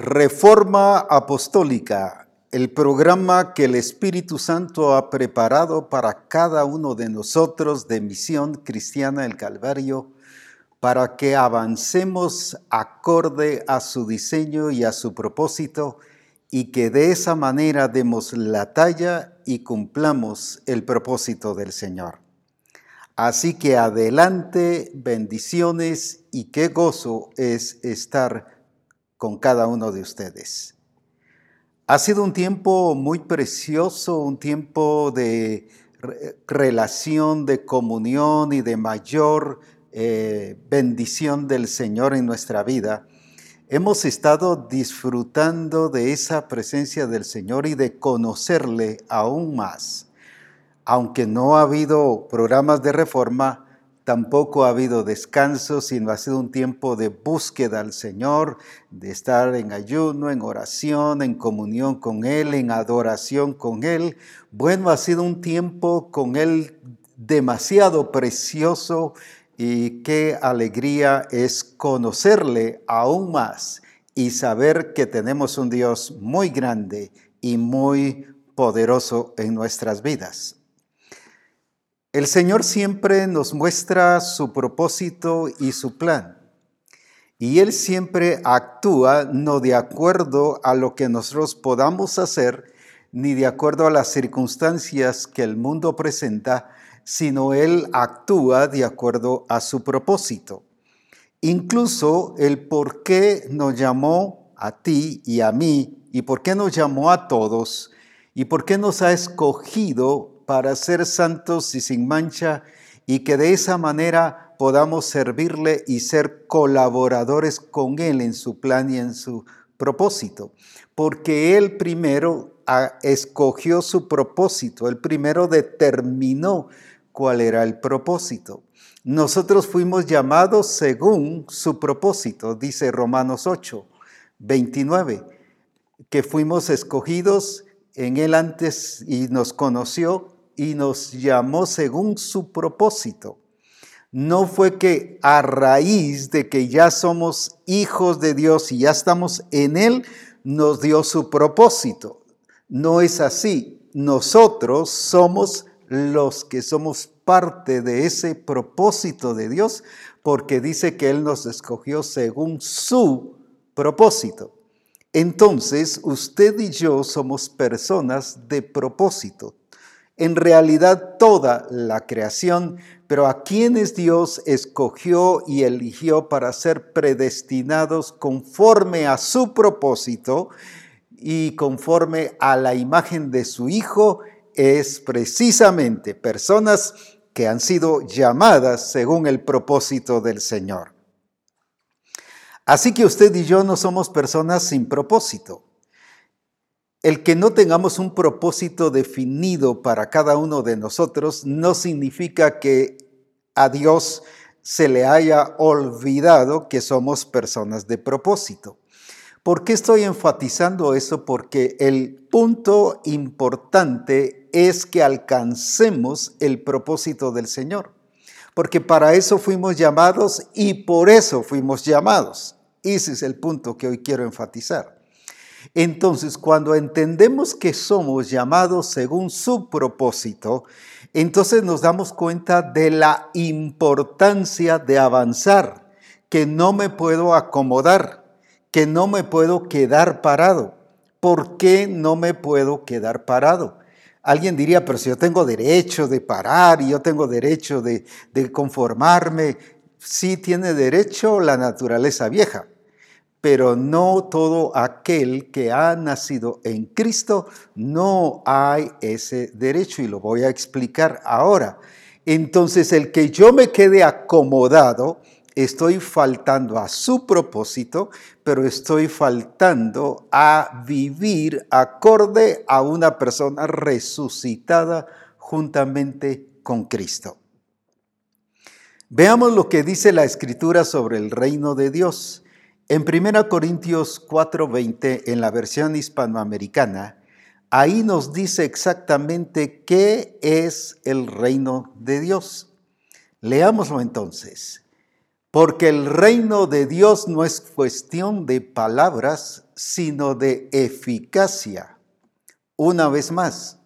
Reforma Apostólica, el programa que el Espíritu Santo ha preparado para cada uno de nosotros de Misión Cristiana del Calvario, para que avancemos acorde a su diseño y a su propósito y que de esa manera demos la talla y cumplamos el propósito del Señor. Así que adelante, bendiciones y qué gozo es estar con cada uno de ustedes. Ha sido un tiempo muy precioso, un tiempo de relación, de comunión y de mayor eh, bendición del Señor en nuestra vida. Hemos estado disfrutando de esa presencia del Señor y de conocerle aún más. Aunque no ha habido programas de reforma, tampoco ha habido descanso, sino ha sido un tiempo de búsqueda al Señor, de estar en ayuno, en oración, en comunión con Él, en adoración con Él. Bueno, ha sido un tiempo con Él demasiado precioso y qué alegría es conocerle aún más y saber que tenemos un Dios muy grande y muy poderoso en nuestras vidas. El Señor siempre nos muestra su propósito y su plan. Y Él siempre actúa no de acuerdo a lo que nosotros podamos hacer, ni de acuerdo a las circunstancias que el mundo presenta, sino Él actúa de acuerdo a su propósito. Incluso el por qué nos llamó a ti y a mí, y por qué nos llamó a todos, y por qué nos ha escogido para ser santos y sin mancha y que de esa manera podamos servirle y ser colaboradores con Él en su plan y en su propósito. Porque Él primero ah, escogió su propósito, Él primero determinó cuál era el propósito. Nosotros fuimos llamados según su propósito, dice Romanos 8, 29, que fuimos escogidos en Él antes y nos conoció y nos llamó según su propósito. No fue que a raíz de que ya somos hijos de Dios y ya estamos en Él, nos dio su propósito. No es así. Nosotros somos los que somos parte de ese propósito de Dios porque dice que Él nos escogió según su propósito. Entonces, usted y yo somos personas de propósito en realidad toda la creación, pero a quienes Dios escogió y eligió para ser predestinados conforme a su propósito y conforme a la imagen de su Hijo, es precisamente personas que han sido llamadas según el propósito del Señor. Así que usted y yo no somos personas sin propósito. El que no tengamos un propósito definido para cada uno de nosotros no significa que a Dios se le haya olvidado que somos personas de propósito. ¿Por qué estoy enfatizando eso? Porque el punto importante es que alcancemos el propósito del Señor. Porque para eso fuimos llamados y por eso fuimos llamados. Ese es el punto que hoy quiero enfatizar. Entonces, cuando entendemos que somos llamados según su propósito, entonces nos damos cuenta de la importancia de avanzar, que no me puedo acomodar, que no me puedo quedar parado. ¿Por qué no me puedo quedar parado? Alguien diría, pero si yo tengo derecho de parar y yo tengo derecho de, conformarme, sí tiene derecho la naturaleza vieja pero no todo aquel que ha nacido en Cristo no hay ese derecho y lo voy a explicar ahora. Entonces el que yo me quede acomodado, estoy faltando a su propósito, pero estoy faltando a vivir acorde a una persona resucitada juntamente con Cristo. Veamos lo que dice la escritura sobre el reino de Dios. En 1 Corintios 4:20, en la versión hispanoamericana, ahí nos dice exactamente qué es el reino de Dios. Leámoslo entonces. Porque el reino de Dios no es cuestión de palabras, sino de eficacia. Una vez más,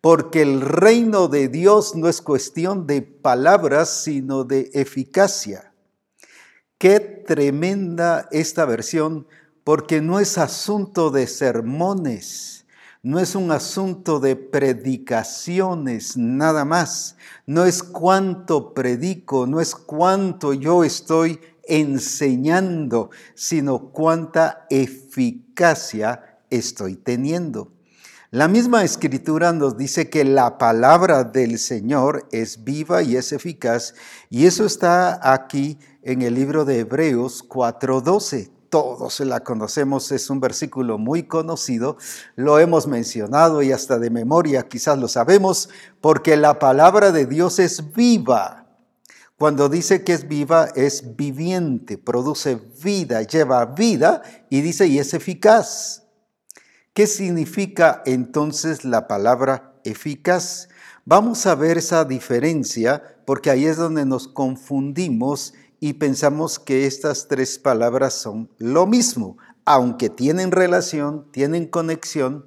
porque el reino de Dios no es cuestión de palabras, sino de eficacia. Qué tremenda esta versión, porque no es asunto de sermones, no es un asunto de predicaciones nada más, no es cuánto predico, no es cuánto yo estoy enseñando, sino cuánta eficacia estoy teniendo. La misma escritura nos dice que la palabra del Señor es viva y es eficaz, y eso está aquí en el libro de Hebreos 4:12. Todos la conocemos, es un versículo muy conocido, lo hemos mencionado y hasta de memoria quizás lo sabemos, porque la palabra de Dios es viva. Cuando dice que es viva, es viviente, produce vida, lleva vida y dice y es eficaz. ¿Qué significa entonces la palabra eficaz? Vamos a ver esa diferencia porque ahí es donde nos confundimos y pensamos que estas tres palabras son lo mismo, aunque tienen relación, tienen conexión,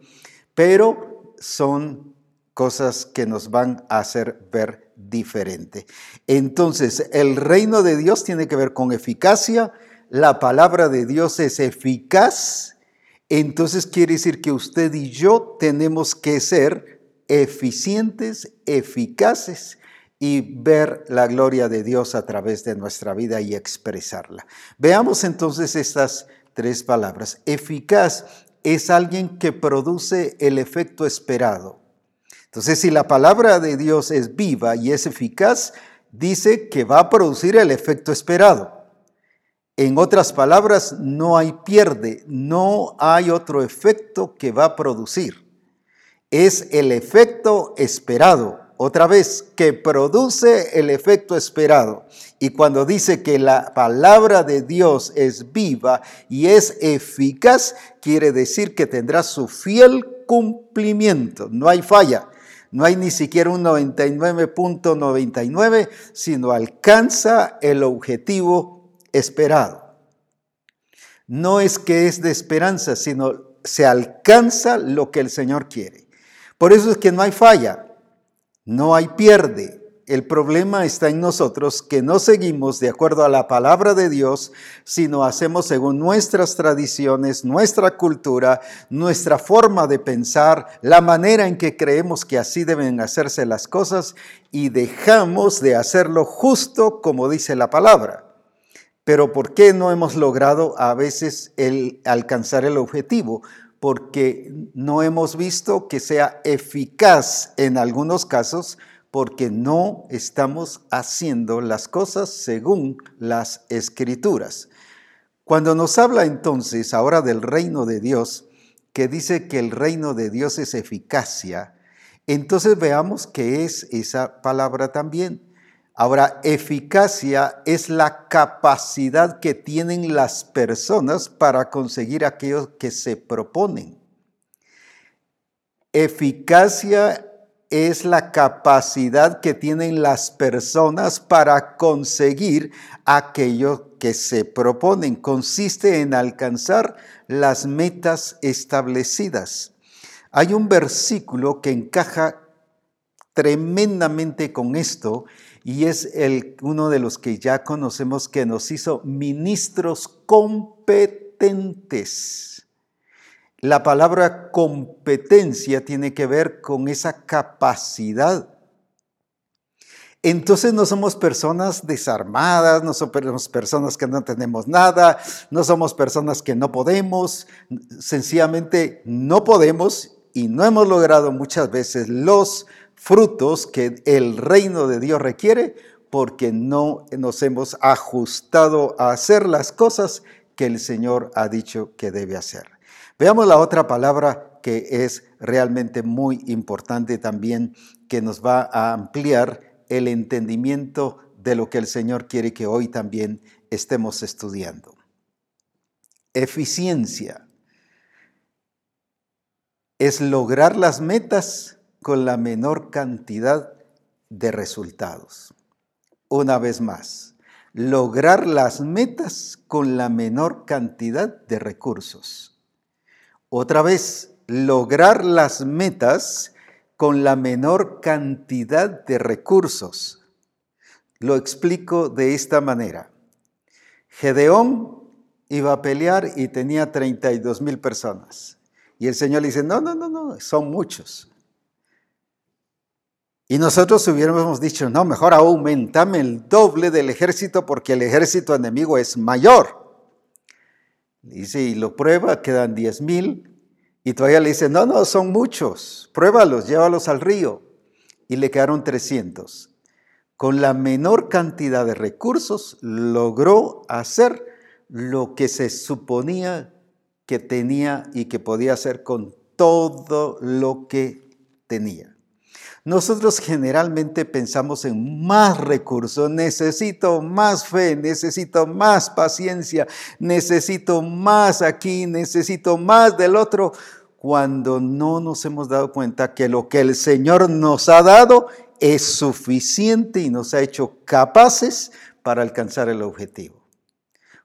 pero son cosas que nos van a hacer ver diferente. Entonces, el reino de Dios tiene que ver con eficacia, la palabra de Dios es eficaz, entonces quiere decir que usted y yo tenemos que ser eficientes, eficaces y ver la gloria de Dios a través de nuestra vida y expresarla. Veamos entonces estas tres palabras. Eficaz es alguien que produce el efecto esperado. Entonces, si la palabra de Dios es viva y es eficaz, dice que va a producir el efecto esperado. En otras palabras, no hay pierde, no hay otro efecto que va a producir. Es el efecto esperado, otra vez, que produce el efecto esperado. Y cuando dice que la palabra de Dios es viva y es eficaz, quiere decir que tendrá su fiel cumplimiento. No hay falla. No hay ni siquiera un 99.99, sino alcanza el objetivo esperado. No es que es de esperanza, sino se alcanza lo que el Señor quiere. Por eso es que no hay falla, no hay pierde. El problema está en nosotros que no seguimos de acuerdo a la palabra de Dios, sino hacemos según nuestras tradiciones, nuestra cultura, nuestra forma de pensar, la manera en que creemos que así deben hacerse las cosas y dejamos de hacerlo justo como dice la palabra. Pero ¿por qué no hemos logrado a veces el alcanzar el objetivo? Porque no hemos visto que sea eficaz en algunos casos porque no estamos haciendo las cosas según las escrituras. Cuando nos habla entonces ahora del reino de Dios, que dice que el reino de Dios es eficacia, entonces veamos qué es esa palabra también. Ahora, eficacia es la capacidad que tienen las personas para conseguir aquello que se proponen. Eficacia es la capacidad que tienen las personas para conseguir aquello que se proponen. Consiste en alcanzar las metas establecidas. Hay un versículo que encaja tremendamente con esto y es uno de los que ya conocemos que nos hizo ministros competentes. La palabra competencia tiene que ver con esa capacidad. Entonces no somos personas desarmadas, no somos personas que no tenemos nada, no somos personas que no podemos, sencillamente no podemos y no hemos logrado muchas veces los frutos que el reino de Dios requiere porque no nos hemos ajustado a hacer las cosas que el Señor ha dicho que debe hacer. Veamos la otra palabra que es realmente muy importante también, que nos va a ampliar el entendimiento de lo que el Señor quiere que hoy también estemos estudiando. Eficiencia es lograr las metas con la menor cantidad de resultados. Una vez más, lograr las metas con la menor cantidad de recursos. Otra vez, lograr las metas con la menor cantidad de recursos. Lo explico de esta manera. Gedeón iba a pelear y tenía 32 mil personas. Y el Señor le dice, no, no, no, no, son muchos. Y nosotros hubiéramos dicho, no, mejor aumentame el doble del ejército porque el ejército enemigo es mayor. Dice, y lo prueba, quedan 10 mil. Y todavía le dice, no, no, son muchos, pruébalos, llévalos al río. Y le quedaron 300. Con la menor cantidad de recursos logró hacer lo que se suponía que tenía y que podía hacer con todo lo que tenía. Nosotros generalmente pensamos en más recursos, necesito más fe, necesito más paciencia, necesito más aquí, necesito más del otro, cuando no nos hemos dado cuenta que lo que el Señor nos ha dado es suficiente y nos ha hecho capaces para alcanzar el objetivo.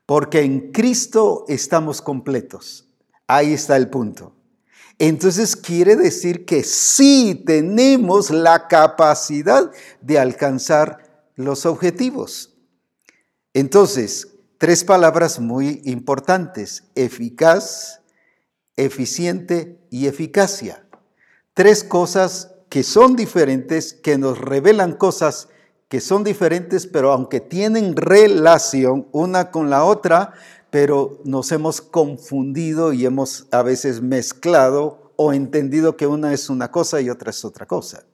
Porque en Cristo estamos completos. Ahí está el punto. Entonces quiere decir que sí tenemos la capacidad de alcanzar los objetivos. Entonces, tres palabras muy importantes, eficaz, eficiente y eficacia. Tres cosas que son diferentes, que nos revelan cosas que son diferentes, pero aunque tienen relación una con la otra, pero nos hemos confundido y hemos a veces mezclado o entendido que una es una cosa y otra es otra cosa.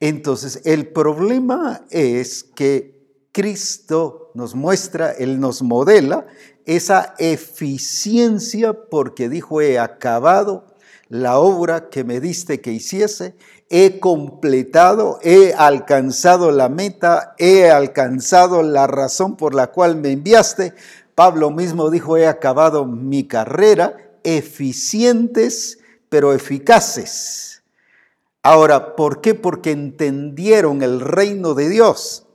Entonces, el problema es que Cristo nos muestra, Él nos modela esa eficiencia porque dijo, he acabado la obra que me diste que hiciese, he completado, he alcanzado la meta, he alcanzado la razón por la cual me enviaste, Pablo mismo dijo, he acabado mi carrera, eficientes pero eficaces. Ahora, ¿por qué? Porque entendieron el reino de Dios.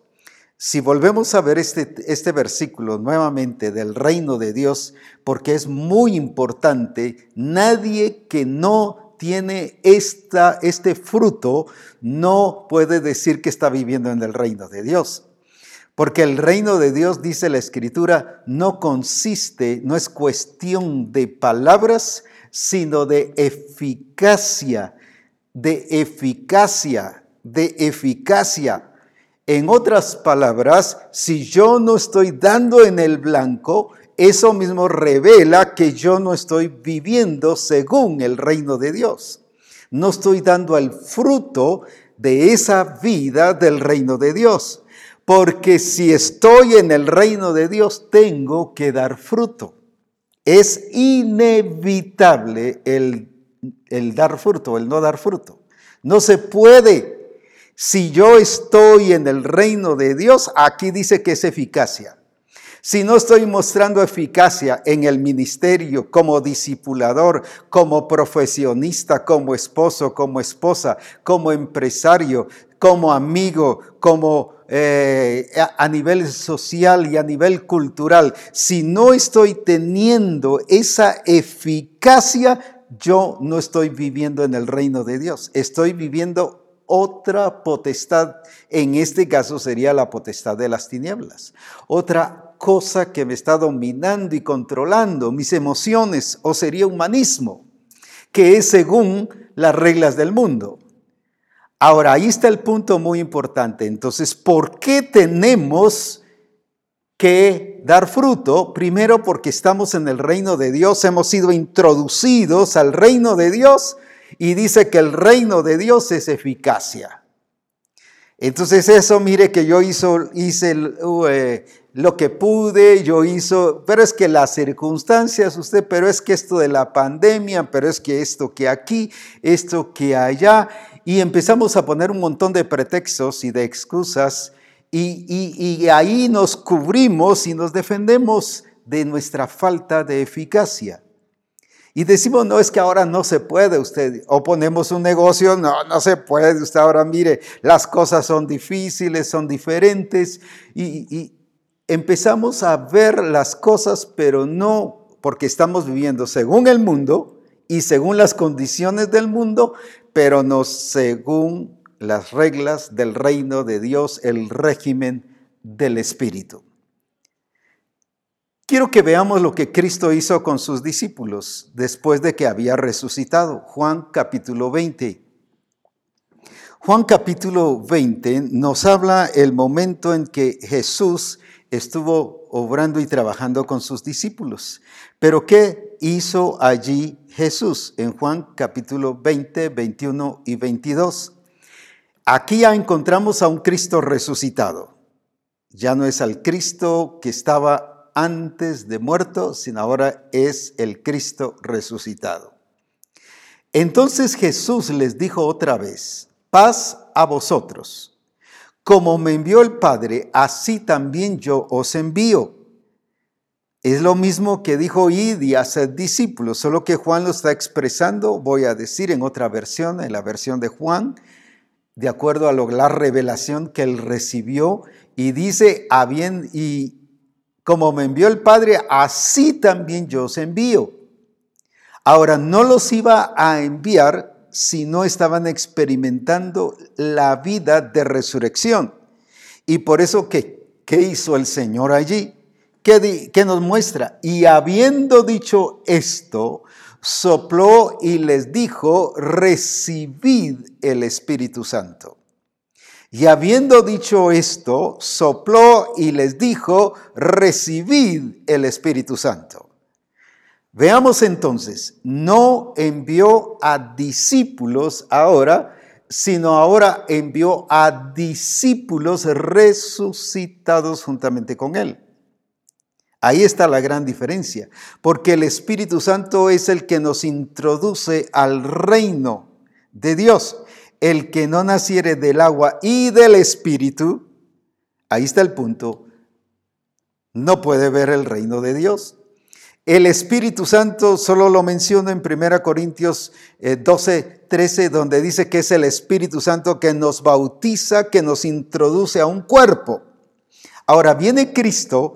Si volvemos a ver este, este versículo nuevamente del reino de Dios, porque es muy importante, nadie que no tiene esta, este fruto no puede decir que está viviendo en el reino de Dios. Porque el reino de Dios, dice la escritura, no consiste, no es cuestión de palabras, sino de eficacia, de eficacia, de eficacia. En otras palabras, si yo no estoy dando en el blanco, eso mismo revela que yo no estoy viviendo según el reino de Dios. No estoy dando el fruto de esa vida del reino de Dios. Porque si estoy en el reino de Dios, tengo que dar fruto. Es inevitable el, el dar fruto, el no dar fruto. No se puede. Si yo estoy en el reino de Dios, aquí dice que es eficacia. Si no estoy mostrando eficacia en el ministerio como discipulador, como profesionista, como esposo, como esposa, como empresario, como amigo, como eh, a nivel social y a nivel cultural, si no estoy teniendo esa eficacia, yo no estoy viviendo en el reino de Dios, estoy viviendo otra potestad, en este caso sería la potestad de las tinieblas, otra cosa que me está dominando y controlando mis emociones, o sería humanismo, que es según las reglas del mundo. Ahora, ahí está el punto muy importante. Entonces, ¿por qué tenemos que dar fruto? Primero, porque estamos en el reino de Dios, hemos sido introducidos al reino de Dios y dice que el reino de Dios es eficacia. Entonces eso, mire que yo hizo, hice uh, eh, lo que pude, yo hizo, pero es que las circunstancias, usted, pero es que esto de la pandemia, pero es que esto que aquí, esto que allá, y empezamos a poner un montón de pretextos y de excusas y, ahí nos cubrimos y nos defendemos de nuestra falta de eficacia. Y decimos, no, es que ahora no se puede usted, o ponemos un negocio, no, no se puede, usted ahora mire, las cosas son difíciles, son diferentes, y, empezamos a ver las cosas, pero no porque estamos viviendo según el mundo y según las condiciones del mundo, pero no según las reglas del reino de Dios, el régimen del Espíritu. Quiero que veamos lo que Cristo hizo con sus discípulos después de que había resucitado. Juan capítulo 20. Juan capítulo 20 nos habla el momento en que Jesús estuvo obrando y trabajando con sus discípulos. Pero ¿qué hizo allí Jesús? En Juan capítulo 20, 21 y 22. Aquí ya encontramos a un Cristo resucitado. Ya no es al Cristo que estaba antes de muerto, sino ahora es el Cristo resucitado. Entonces Jesús les dijo otra vez, paz a vosotros. Como me envió el Padre, así también yo os envío. Es lo mismo que dijo id y haced discípulos, solo que Juan lo está expresando, voy a decir en otra versión, en la versión de Juan, de acuerdo a la revelación que él recibió, y dice, bien y como me envió el Padre, así también yo os envío. Ahora, no los iba a enviar si no estaban experimentando la vida de resurrección. Y por eso, ¿qué, qué hizo el Señor allí? ¿Qué, ¿Qué nos muestra? Y habiendo dicho esto, sopló y les dijo, recibid el Espíritu Santo. Y habiendo dicho esto, sopló y les dijo, recibid el Espíritu Santo. Veamos entonces, no envió a discípulos ahora, sino ahora envió a discípulos resucitados juntamente con él. Ahí está la gran diferencia, porque el Espíritu Santo es el que nos introduce al reino de Dios el que no naciere del agua y del espíritu, ahí está el punto, no puede ver el reino de Dios. El Espíritu Santo solo lo menciono en 1 Corintios 12, eh, 13, donde dice que es el Espíritu Santo que nos bautiza, que nos introduce a un cuerpo. Ahora viene Cristo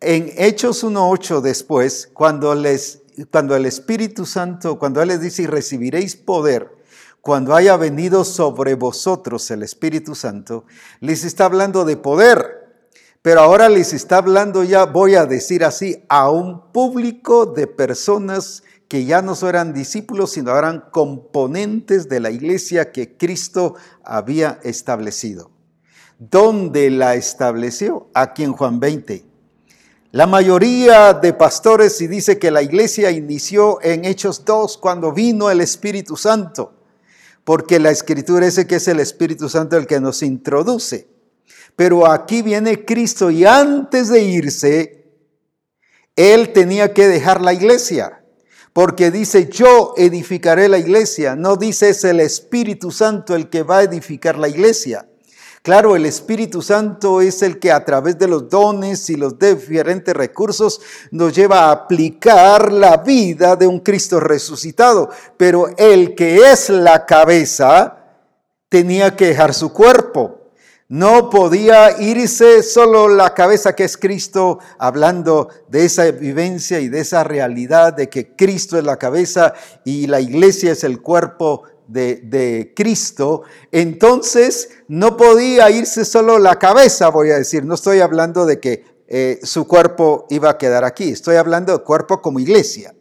en Hechos 1.8 después, cuando, les, cuando el Espíritu Santo, cuando Él les dice, y recibiréis poder, cuando haya venido sobre vosotros el Espíritu Santo, les está hablando de poder, pero ahora les está hablando ya, voy a decir así, a un público de personas que ya no eran discípulos, sino eran componentes de la iglesia que Cristo había establecido. ¿Dónde la estableció? Aquí en Juan 20. La mayoría de pastores y dice que la iglesia inició en Hechos 2 cuando vino el Espíritu Santo porque la escritura dice que es el Espíritu Santo el que nos introduce. Pero aquí viene Cristo y antes de irse, Él tenía que dejar la iglesia, porque dice, yo edificaré la iglesia, no dice es el Espíritu Santo el que va a edificar la iglesia. Claro, el Espíritu Santo es el que a través de los dones y los diferentes recursos nos lleva a aplicar la vida de un Cristo resucitado. Pero el que es la cabeza tenía que dejar su cuerpo. No podía irse solo la cabeza que es Cristo, hablando de esa vivencia y de esa realidad de que Cristo es la cabeza y la iglesia es el cuerpo de, Cristo, entonces no podía irse solo la cabeza, voy a decir, no estoy hablando de que eh, su cuerpo iba a quedar aquí, estoy hablando de cuerpo como iglesia.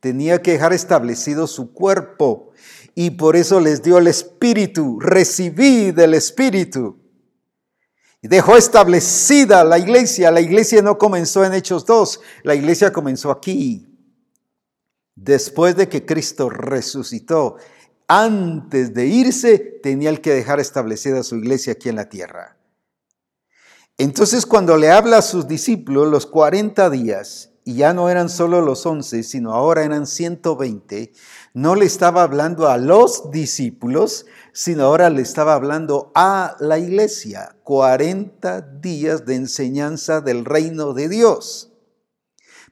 Tenía que dejar establecido su cuerpo y por eso les dio el Espíritu, recibí del Espíritu. Dejó establecida la iglesia. La iglesia no comenzó en Hechos 2, la iglesia comenzó aquí. Después de que Cristo resucitó antes de irse, tenía el que dejar establecida su iglesia aquí en la tierra. Entonces cuando le habla a sus discípulos los 40 días, y ya no eran solo los 11, sino ahora eran 120, no le estaba hablando a los discípulos, sino ahora le estaba hablando a la iglesia. 40 días de enseñanza del reino de Dios.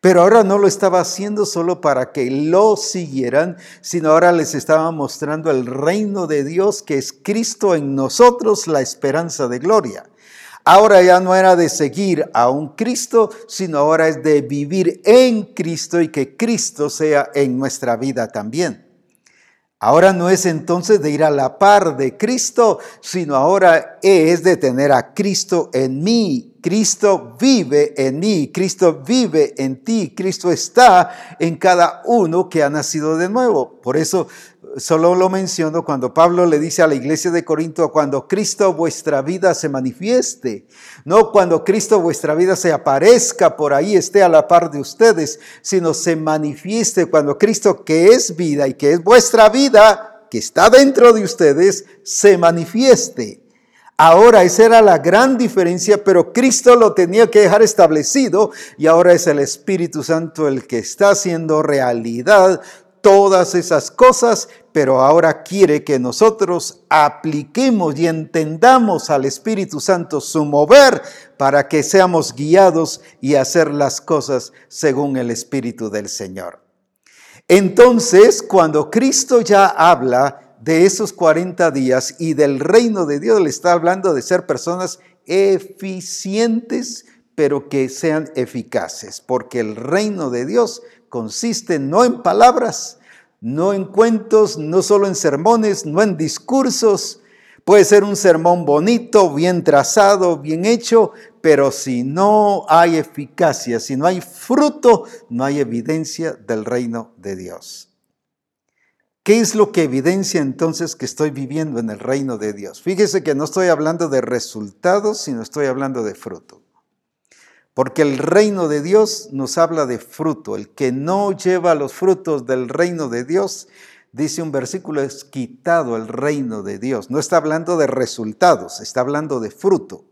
Pero ahora no lo estaba haciendo solo para que lo siguieran, sino ahora les estaba mostrando el reino de Dios que es Cristo en nosotros, la esperanza de gloria. Ahora ya no era de seguir a un Cristo, sino ahora es de vivir en Cristo y que Cristo sea en nuestra vida también. Ahora no es entonces de ir a la par de Cristo, sino ahora es de tener a Cristo en mí. Cristo vive en mí, Cristo vive en ti, Cristo está en cada uno que ha nacido de nuevo. Por eso solo lo menciono cuando Pablo le dice a la iglesia de Corinto, cuando Cristo vuestra vida se manifieste, no cuando Cristo vuestra vida se aparezca por ahí, esté a la par de ustedes, sino se manifieste cuando Cristo que es vida y que es vuestra vida, que está dentro de ustedes, se manifieste. Ahora esa era la gran diferencia, pero Cristo lo tenía que dejar establecido y ahora es el Espíritu Santo el que está haciendo realidad todas esas cosas, pero ahora quiere que nosotros apliquemos y entendamos al Espíritu Santo su mover para que seamos guiados y hacer las cosas según el Espíritu del Señor. Entonces, cuando Cristo ya habla de esos 40 días y del reino de Dios, le está hablando de ser personas eficientes, pero que sean eficaces, porque el reino de Dios consiste no en palabras, no en cuentos, no solo en sermones, no en discursos. Puede ser un sermón bonito, bien trazado, bien hecho, pero si no hay eficacia, si no hay fruto, no hay evidencia del reino de Dios. ¿Qué es lo que evidencia entonces que estoy viviendo en el reino de Dios? Fíjese que no estoy hablando de resultados, sino estoy hablando de fruto. Porque el reino de Dios nos habla de fruto. El que no lleva los frutos del reino de Dios, dice un versículo, es quitado el reino de Dios. No está hablando de resultados, está hablando de fruto.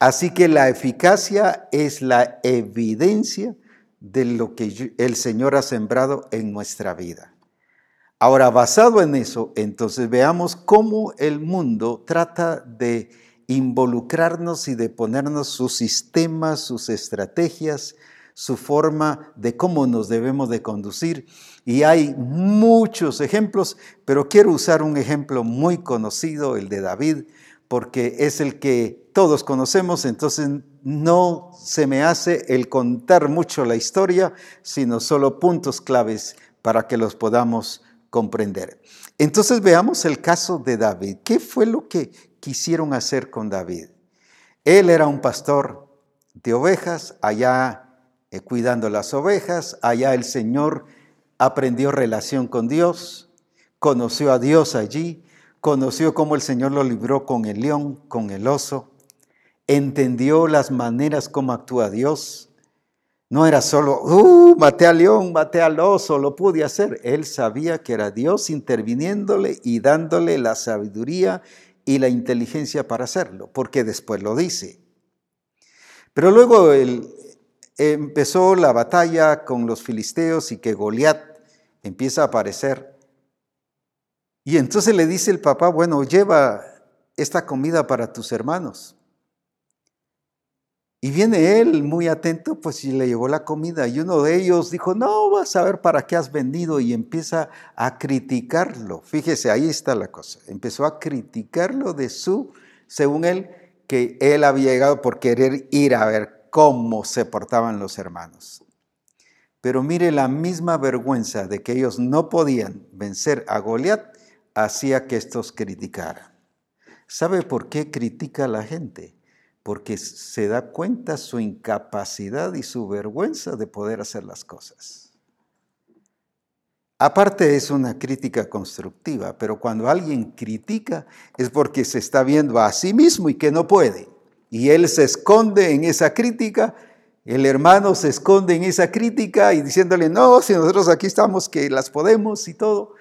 Así que la eficacia es la evidencia de lo que el Señor ha sembrado en nuestra vida. Ahora, basado en eso, entonces veamos cómo el mundo trata de involucrarnos y de ponernos sus sistemas, sus estrategias, su forma de cómo nos debemos de conducir. Y hay muchos ejemplos, pero quiero usar un ejemplo muy conocido, el de David, porque es el que todos conocemos, entonces no se me hace el contar mucho la historia, sino solo puntos claves para que los podamos comprender. Entonces veamos el caso de David. ¿Qué fue lo que quisieron hacer con David. Él era un pastor de ovejas, allá eh, cuidando las ovejas, allá el Señor aprendió relación con Dios, conoció a Dios allí, conoció cómo el Señor lo libró con el león, con el oso, entendió las maneras como actúa Dios. No era solo, uh, maté al león, maté al oso, lo pude hacer. Él sabía que era Dios interviniéndole y dándole la sabiduría y la inteligencia para hacerlo, porque después lo dice. Pero luego empezó la batalla con los filisteos y que Goliat empieza a aparecer. Y entonces le dice el papá, bueno, lleva esta comida para tus hermanos. Y viene él muy atento, pues y le llevó la comida. Y uno de ellos dijo, no, vas a ver para qué has vendido. Y empieza a criticarlo. Fíjese, ahí está la cosa. Empezó a criticarlo de su, según él, que él había llegado por querer ir a ver cómo se portaban los hermanos. Pero mire, la misma vergüenza de que ellos no podían vencer a Goliat hacía que estos criticaran. ¿Sabe por qué critica la gente? Porque se da cuenta su incapacidad y su vergüenza de poder hacer las cosas. Aparte es una crítica constructiva, pero cuando alguien critica es porque se está viendo a sí mismo y que no puede. Y él se esconde en esa crítica, el hermano se esconde en esa crítica y diciéndole, no, si nosotros aquí estamos que las podemos y todo.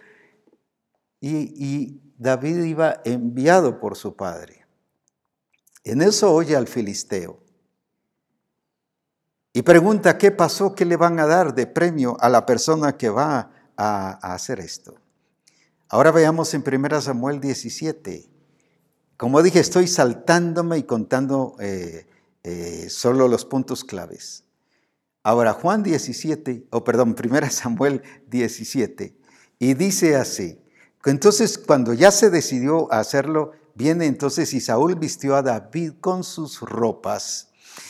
Y, y David iba enviado por su padre. En eso oye al filisteo y pregunta qué pasó, qué le van a dar de premio a la persona que va a, hacer esto. Ahora veamos en 1 Samuel 17. Como dije, estoy saltándome y contando eh, eh, solo los puntos claves. Ahora, Juan 17, o perdón, 1 Samuel 17, y dice así. Entonces, cuando ya se decidió hacerlo, Viene entonces y Saúl vistió a David con sus ropas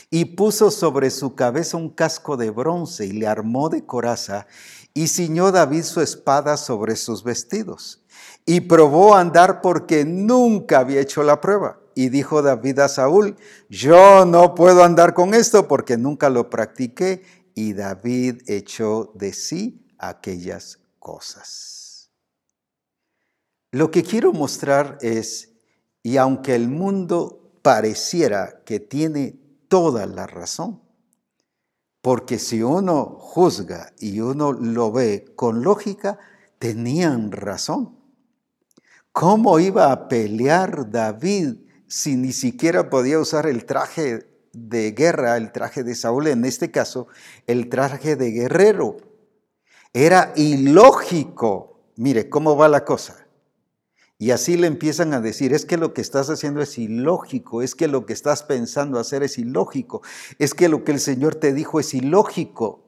y puso sobre su cabeza un casco de bronce y le armó de coraza y ciñó David su espada sobre sus vestidos y probó a andar porque nunca había hecho la prueba. Y dijo David a Saúl, yo no puedo andar con esto porque nunca lo practiqué. Y David echó de sí aquellas cosas. Lo que quiero mostrar es, y aunque el mundo pareciera que tiene toda la razón, porque si uno juzga y uno lo ve con lógica, tenían razón. ¿Cómo iba a pelear David si ni siquiera podía usar el traje de guerra, el traje de Saúl, en este caso, el traje de guerrero? Era ilógico. Mire, ¿cómo va la cosa? Y así le empiezan a decir, es que lo que estás haciendo es ilógico, es que lo que estás pensando hacer es ilógico, es que lo que el Señor te dijo es ilógico.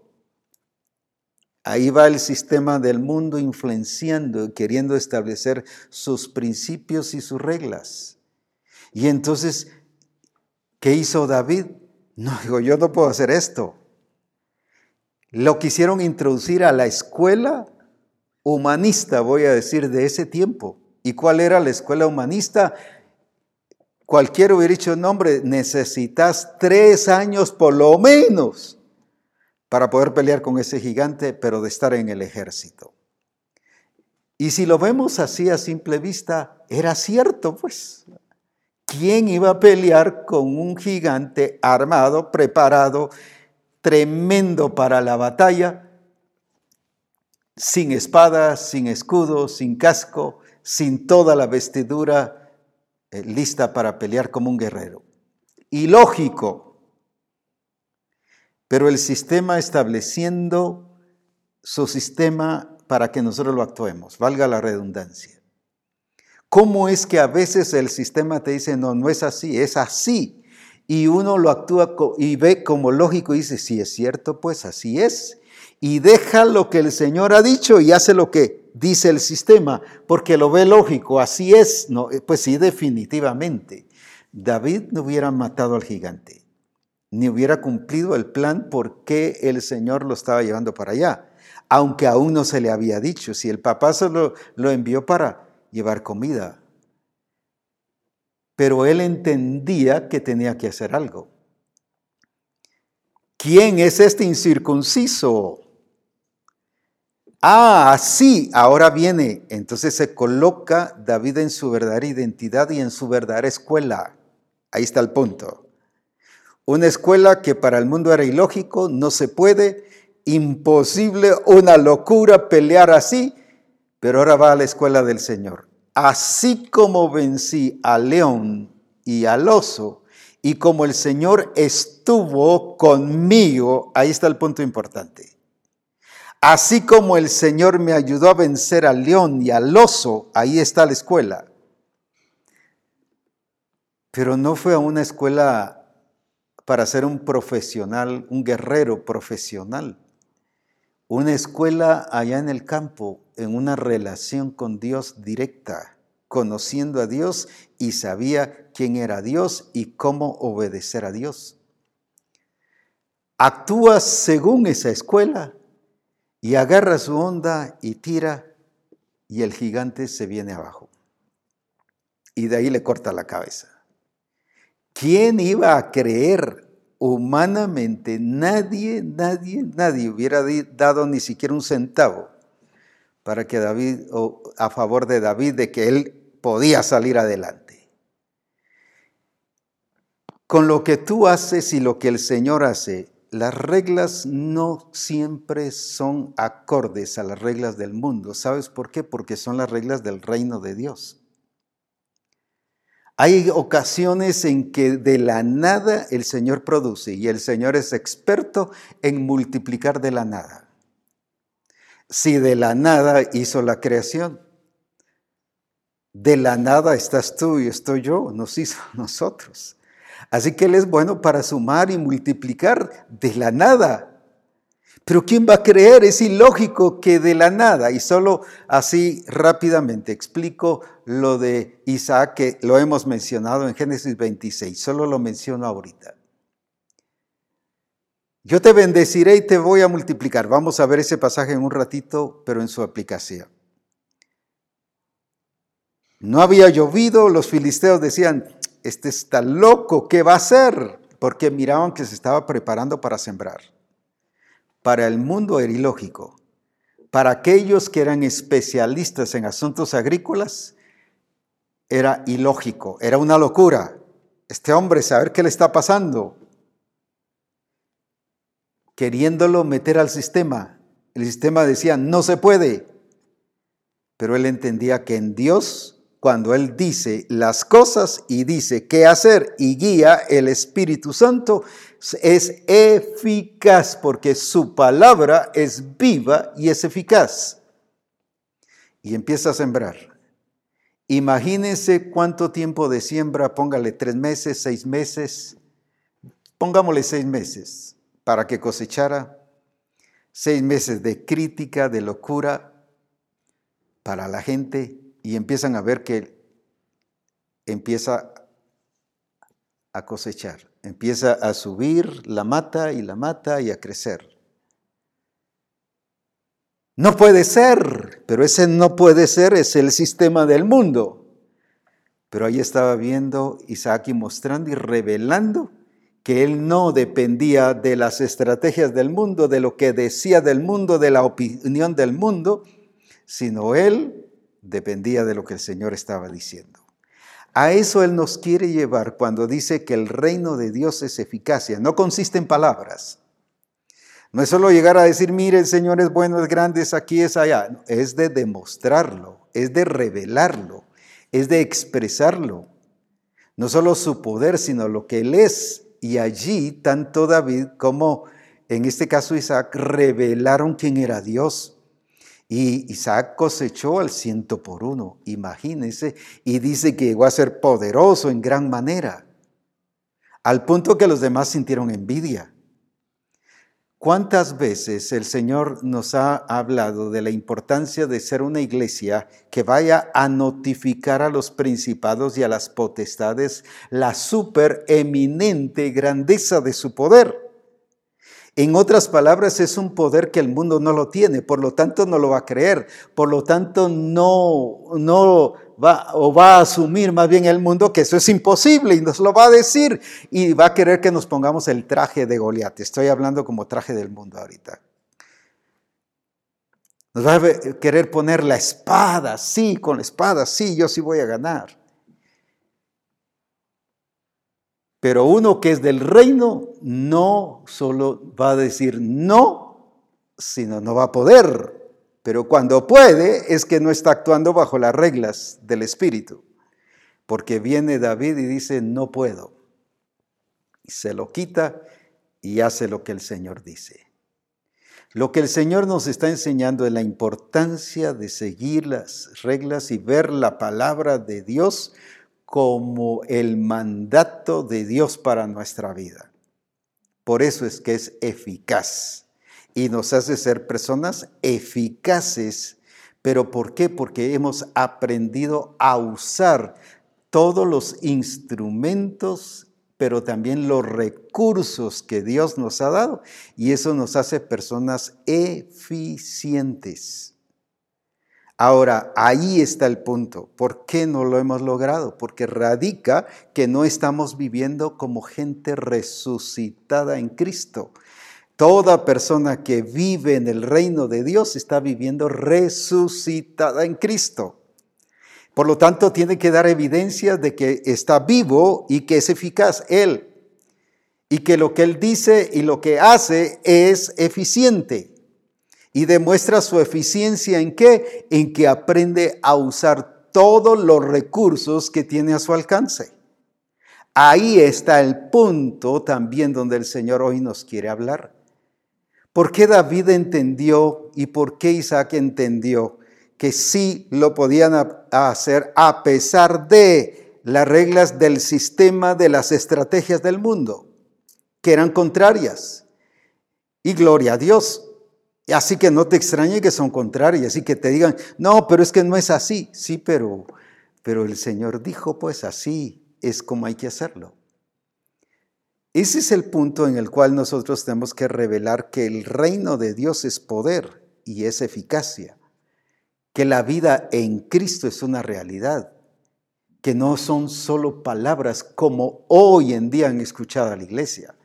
Ahí va el sistema del mundo influenciando, queriendo establecer sus principios y sus reglas. Y entonces, ¿qué hizo David? No, digo, yo no puedo hacer esto. Lo quisieron introducir a la escuela humanista, voy a decir, de ese tiempo. ¿Y cuál era la escuela humanista? Cualquiera hubiera dicho, no necesitas tres años por lo menos para poder pelear con ese gigante, pero de estar en el ejército. Y si lo vemos así a simple vista, era cierto, pues. ¿Quién iba a pelear con un gigante armado, preparado, tremendo para la batalla, sin espada, sin escudo, sin casco, sin toda la vestidura eh, lista para pelear como un guerrero? Ilógico, pero el sistema estableciendo su sistema para que nosotros lo actuemos, valga la redundancia. ¿Cómo es que a veces el sistema te dice, no, no es así, es así? Y uno lo actúa y ve como lógico y dice, si es cierto, pues así es. Y deja lo que el Señor ha dicho y hace lo que dice el sistema, porque lo ve lógico, así es. No, pues sí, definitivamente. David no hubiera matado al gigante ni hubiera cumplido el plan por qué el Señor lo estaba llevando para allá, aunque aún no se le había dicho, si el papá solo lo envió para llevar comida. Pero él entendía que tenía que hacer algo. ¿Quién es este incircunciso? Ah, sí, ahora viene. Entonces se coloca David en su verdadera identidad y en su verdadera escuela. Ahí está el punto. Una escuela que para el mundo era ilógico, no se puede, imposible, una locura pelear así, pero ahora va a la escuela del Señor. Así como vencí al león y al oso, y como el Señor estuvo conmigo, ahí está el punto importante. Así como el Señor me ayudó a vencer al león y al oso, ahí está la escuela. Pero no fue a una escuela para ser un profesional, un guerrero profesional. Una escuela allá en el campo, en una relación con Dios directa, conociendo a Dios y sabía quién era Dios y cómo obedecer a Dios. Actúa según esa escuela y agarra su onda y tira y el gigante se viene abajo. Y de ahí le corta la cabeza. ¿Quién iba a creer humanamente? Nadie, nadie, nadie hubiera dado ni siquiera un centavo para que David, o a favor de David, de que él podía salir adelante. Con lo que tú haces y lo que el Señor hace, las reglas no siempre son acordes a las reglas del mundo. ¿Sabes por qué? Porque son las reglas del reino de Dios. Hay ocasiones en que de la nada el Señor produce y el Señor es experto en multiplicar de la nada. Si de la nada hizo la creación, de la nada estás tú y estoy yo, nos hizo nosotros. Así que Él es bueno para sumar y multiplicar de la nada. Pero ¿quién va a creer? Es ilógico que de la nada, y solo así rápidamente explico lo de Isaac, que lo hemos mencionado en Génesis 26, solo lo menciono ahorita. Yo te bendeciré y te voy a multiplicar. Vamos a ver ese pasaje en un ratito, pero en su aplicación. No había llovido, los filisteos decían, este está loco, ¿qué va a hacer? Porque miraban que se estaba preparando para sembrar. Para el mundo era ilógico. Para aquellos que eran especialistas en asuntos agrícolas, era ilógico, era una locura. Este hombre, saber qué le está pasando, queriéndolo meter al sistema. El sistema decía, no se puede. Pero él entendía que en Dios cuando Él dice las cosas y dice qué hacer y guía el Espíritu Santo, es eficaz porque su palabra es viva y es eficaz. Y empieza a sembrar. Imagínense cuánto tiempo de siembra, póngale tres meses, seis meses, pongámosle seis meses para que cosechara, seis meses de crítica, de locura para la gente y empiezan a ver que empieza a cosechar, empieza a subir la mata y la mata y a crecer. No puede ser, pero ese no puede ser es el sistema del mundo. Pero ahí estaba viendo Isaac y mostrando y revelando que él no dependía de las estrategias del mundo, de lo que decía del mundo, de la opinión del mundo, sino él dependía de lo que el Señor estaba diciendo. A eso Él nos quiere llevar cuando dice que el reino de Dios es eficacia. No consiste en palabras. No es solo llegar a decir, mire, el Señor es bueno, es grande, es aquí, es allá. es de demostrarlo, es de revelarlo, es de expresarlo. No solo su poder, sino lo que Él es. Y allí, tanto David como en este caso Isaac, revelaron quién era Dios. Y Isaac cosechó al ciento por uno, imagínense, y dice que llegó a ser poderoso en gran manera, al punto que los demás sintieron envidia. ¿Cuántas veces el Señor nos ha hablado de la importancia de ser una iglesia que vaya a notificar a los principados y a las potestades la supereminente grandeza de su poder? En otras palabras, es un poder que el mundo no lo tiene, por lo tanto no lo va a creer, por lo tanto no, no va o va a asumir más bien el mundo que eso es imposible y nos lo va a decir y va a querer que nos pongamos el traje de Goliat. Estoy hablando como traje del mundo ahorita. Nos va a querer poner la espada, sí, con la espada, sí, yo sí voy a ganar. Pero uno que es del reino no solo va a decir no, sino no va a poder. Pero cuando puede es que no está actuando bajo las reglas del Espíritu. Porque viene David y dice, no puedo. Y se lo quita y hace lo que el Señor dice. Lo que el Señor nos está enseñando es la importancia de seguir las reglas y ver la palabra de Dios como el mandato de Dios para nuestra vida. Por eso es que es eficaz y nos hace ser personas eficaces. ¿Pero por qué? Porque hemos aprendido a usar todos los instrumentos, pero también los recursos que Dios nos ha dado y eso nos hace personas eficientes. Ahora, ahí está el punto. ¿Por qué no lo hemos logrado? Porque radica que no estamos viviendo como gente resucitada en Cristo. Toda persona que vive en el reino de Dios está viviendo resucitada en Cristo. Por lo tanto, tiene que dar evidencia de que está vivo y que es eficaz Él. Y que lo que Él dice y lo que hace es eficiente y demuestra su eficiencia en qué? En que aprende a usar todos los recursos que tiene a su alcance. Ahí está el punto también donde el Señor hoy nos quiere hablar. ¿Por qué David entendió y por qué Isaac entendió que sí lo podían hacer a pesar de las reglas del sistema de las estrategias del mundo, que eran contrarias? Y gloria a Dios, Así que no te extrañe que son contrarias, así que te digan, no, pero es que no es así. Sí, pero, pero el Señor dijo, pues así es como hay que hacerlo. Ese es el punto en el cual nosotros tenemos que revelar que el reino de Dios es poder y es eficacia, que la vida en Cristo es una realidad, que no son solo palabras como hoy en día han escuchado a la iglesia.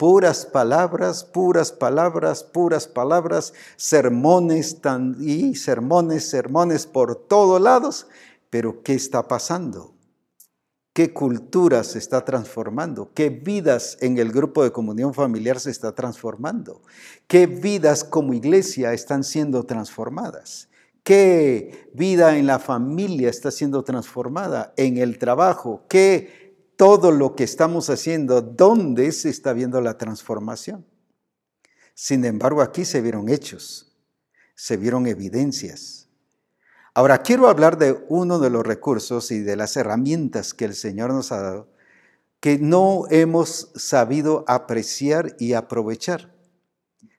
Puras palabras, puras palabras, puras palabras, sermones y sermones, sermones por todos lados. Pero ¿qué está pasando? qué cultura se está transformando, qué vidas en el grupo de comunión familiar se está transformando, qué vidas como iglesia están siendo transformadas, qué vida en la familia está siendo transformada, en el trabajo, qué todo lo que estamos haciendo, dónde se está viendo la transformación. Sin embargo, aquí se vieron hechos, se vieron evidencias Ahora quiero hablar de uno de los recursos y de las herramientas que el Señor nos ha dado que no hemos sabido apreciar y aprovechar.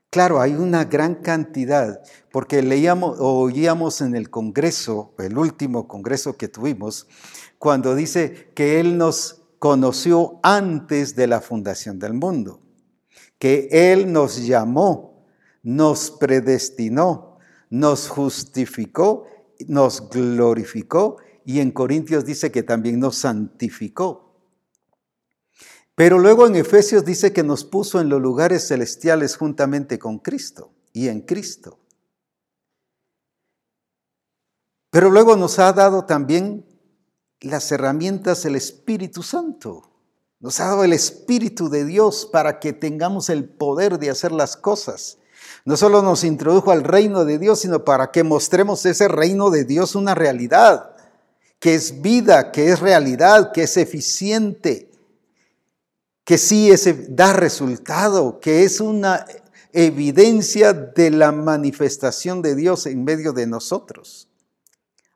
Claro, hay una gran cantidad, porque leíamos o oíamos en el Congreso, el último Congreso que tuvimos, cuando dice que Él nos conoció antes de la fundación del mundo, que Él nos llamó, nos predestinó, nos justificó nos glorificó y en Corintios dice que también nos santificó. Pero luego en Efesios dice que nos puso en los lugares celestiales juntamente con Cristo y en Cristo. Pero luego nos ha dado también las herramientas del Espíritu Santo. Nos ha dado el Espíritu de Dios para que tengamos el poder de hacer las cosas. No solo nos introdujo al reino de Dios, sino para que mostremos ese reino de Dios una realidad, que es vida, que es realidad, que es eficiente, que sí da resultado, que es una evidencia de la manifestación de Dios en medio de nosotros.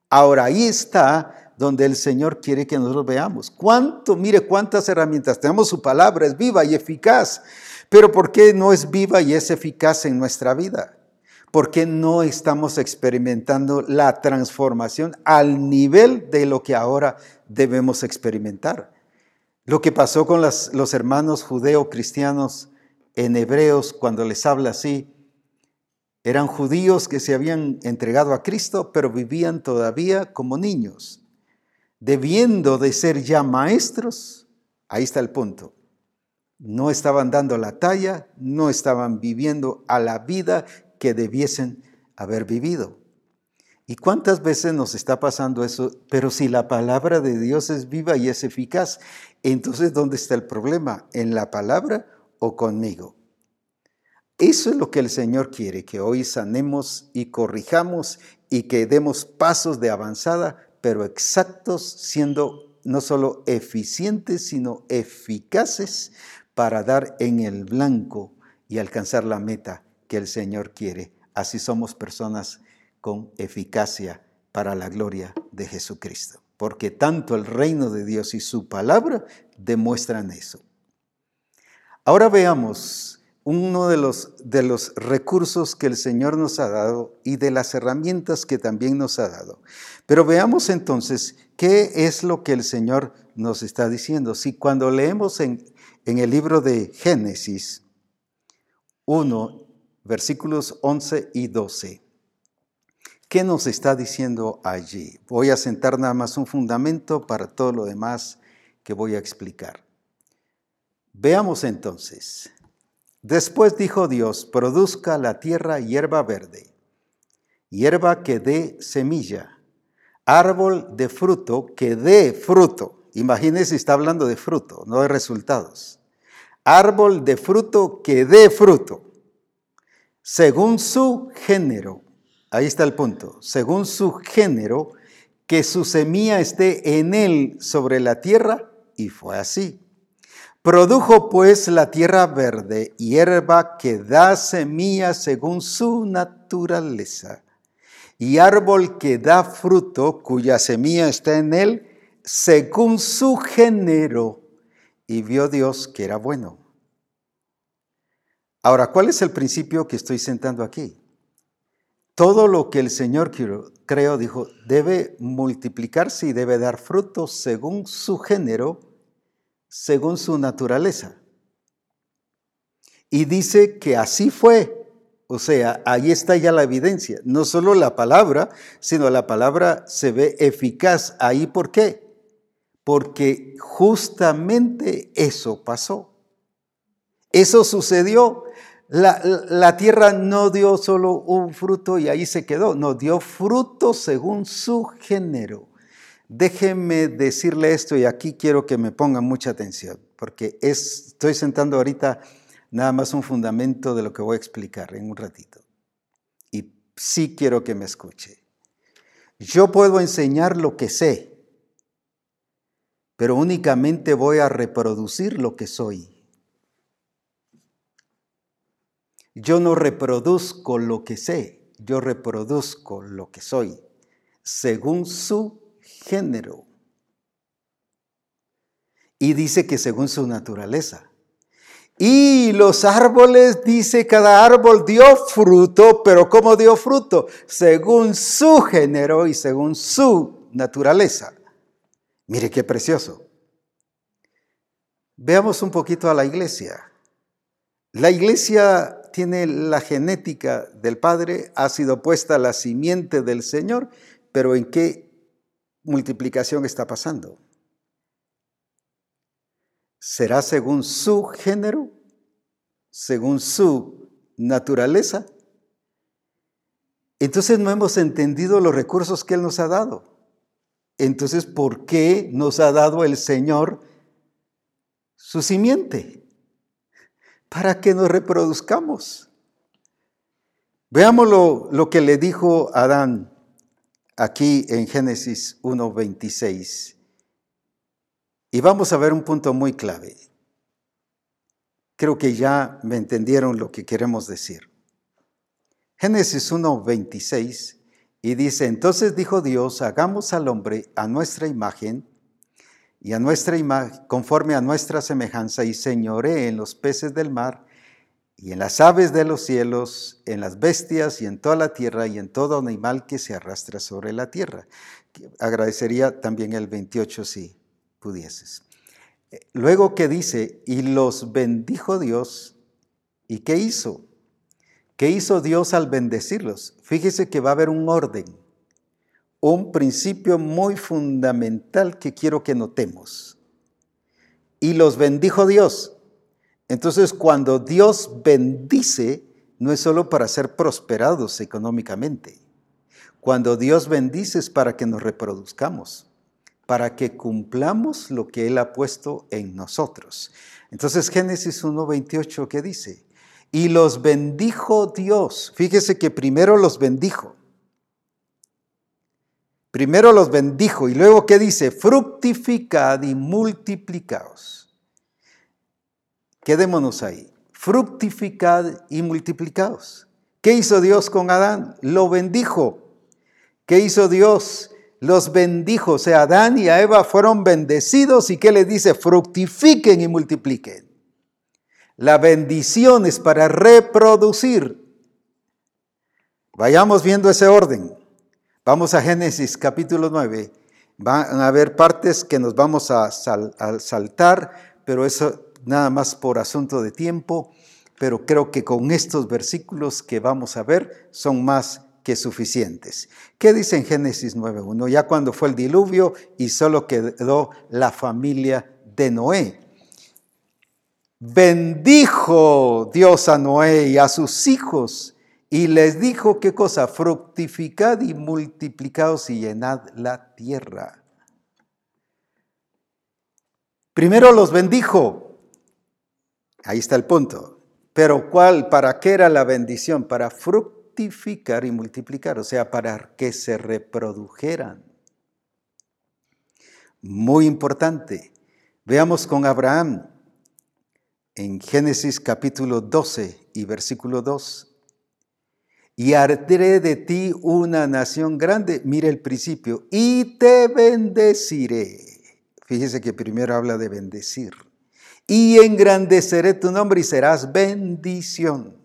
Ahora ahí está donde el Señor quiere que nosotros veamos. ¿Cuánto, mire cuántas herramientas? Tenemos su palabra, es viva y eficaz. Pero ¿por qué no es viva y es eficaz en nuestra vida? ¿Por qué no estamos experimentando la transformación al nivel de lo que ahora debemos experimentar? Lo que pasó con los hermanos judeo-cristianos en Hebreos cuando les habla así, eran judíos que se habían entregado a Cristo, pero vivían todavía como niños, debiendo de ser ya maestros. Ahí está el punto no estaban dando la talla, no estaban viviendo a la vida que debiesen haber vivido. ¿Y cuántas veces nos está pasando eso? Pero si la palabra de Dios es viva y es eficaz, entonces ¿dónde está el problema? ¿En la palabra o conmigo? Eso es lo que el Señor quiere, que hoy sanemos y corrijamos y que demos pasos de avanzada, pero exactos, siendo no solo eficientes, sino eficaces para dar en el blanco y alcanzar la meta que el Señor quiere. Así somos personas con eficacia para la gloria de Jesucristo. Porque tanto el reino de Dios y su palabra demuestran eso. Ahora veamos uno de los, de los recursos que el Señor nos ha dado y de las herramientas que también nos ha dado. Pero veamos entonces qué es lo que el Señor nos está diciendo. Si cuando leemos en en el libro de Génesis 1, versículos 11 y 12. ¿Qué nos está diciendo allí? Voy a sentar nada más un fundamento para todo lo demás que voy a explicar. Veamos entonces. Después dijo Dios, produzca la tierra hierba verde, hierba que dé semilla, árbol de fruto que dé fruto Imagínense, está hablando de fruto, no de resultados. Árbol de fruto que dé fruto, según su género. Ahí está el punto. Según su género, que su semilla esté en él sobre la tierra, y fue así. Produjo pues la tierra verde, hierba que da semilla según su naturaleza, y árbol que da fruto, cuya semilla está en él, según su género, y vio Dios que era bueno. Ahora, ¿cuál es el principio que estoy sentando aquí? todo lo que el Señor creó, dijo, debe multiplicarse y debe dar frutos según su género, según su naturaleza. Y dice que así fue. O sea, ahí está ya la evidencia. No solo la palabra, sino la palabra se ve eficaz. Ahí, ¿por qué? Porque justamente eso pasó. Eso sucedió. La, la, tierra no dio solo un fruto y ahí se quedó, no, dio fruto según su género. Déjeme decirle esto y aquí quiero que me pongan mucha atención, porque estoy sentando ahorita nada más un fundamento de lo que voy a explicar en un ratito. Y sí quiero que me escuche. Yo puedo enseñar lo que sé, pero únicamente voy a reproducir lo que soy. Yo no reproduzco lo que sé, yo reproduzco lo que soy, según su género. Y dice que según su naturaleza. Y los árboles, dice, cada árbol dio fruto, pero ¿cómo dio fruto? Según su género y según su naturaleza. Mire qué precioso. Veamos un poquito a la iglesia. La iglesia tiene la genética del Padre, ha sido puesta la simiente del Señor, pero ¿en qué multiplicación está pasando? será según su género, según su naturaleza. Entonces no hemos entendido los recursos que Él nos ha dado. Entonces, ¿por qué nos ha dado el Señor su simiente? Para que nos reproduzcamos. Veamos lo, lo que le dijo Adán aquí en Génesis 1.26. Y vamos a ver un punto muy clave. Creo que ya me entendieron lo que queremos decir. Génesis 1:26 y dice, entonces dijo Dios, hagamos al hombre a nuestra imagen y a nuestra imagen, conforme a nuestra semejanza, y señoree en los peces del mar, y en las aves de los cielos, en las bestias y en toda la tierra, y en todo animal que se arrastra sobre la tierra. Agradecería también el 28, sí pudieses. Eh, luego que dice, y los bendijo Dios, ¿y qué hizo? ¿Qué hizo Dios al bendecirlos? Fíjese que va a haber un orden, un principio muy fundamental que quiero que notemos. Y los bendijo Dios. Entonces, cuando Dios bendice, no es solo para ser prosperados económicamente. Cuando Dios bendice es para que nos reproduzcamos para que cumplamos lo que Él ha puesto en nosotros. Entonces Génesis 1.28, ¿qué dice? Y los bendijo Dios. Fíjese que primero los bendijo. Primero los bendijo y luego ¿qué dice? Fructificad y multiplicaos. Quedémonos ahí. Fructificad y multiplicaos. ¿Qué hizo Dios con Adán? Lo bendijo. ¿Qué hizo Dios? los bendijo, o sea, Adán y Eva fueron bendecidos y ¿qué les dice? Fructifiquen y multipliquen. La bendición es para reproducir. Vayamos viendo ese orden. Vamos a Génesis capítulo 9. Van a haber partes que nos vamos a saltar, pero eso nada más por asunto de tiempo. Pero creo que con estos versículos que vamos a ver son más que suficientes. ¿Qué dice en Génesis 9.1? Ya cuando fue el diluvio y solo quedó la familia de Noé. Bendijo Dios a Noé y a sus hijos y les dijo qué cosa, fructificad y multiplicaos y llenad la tierra. Primero los bendijo. Ahí está el punto. Pero ¿cuál? ¿Para qué era la bendición? Para fructificar y multiplicar, o sea, para que se reprodujeran. Muy importante. Veamos con Abraham en Génesis capítulo 12 y versículo 2. Y haré de ti una nación grande, mire el principio, y te bendeciré. Fíjese que primero habla de bendecir. Y engrandeceré tu nombre y serás bendición.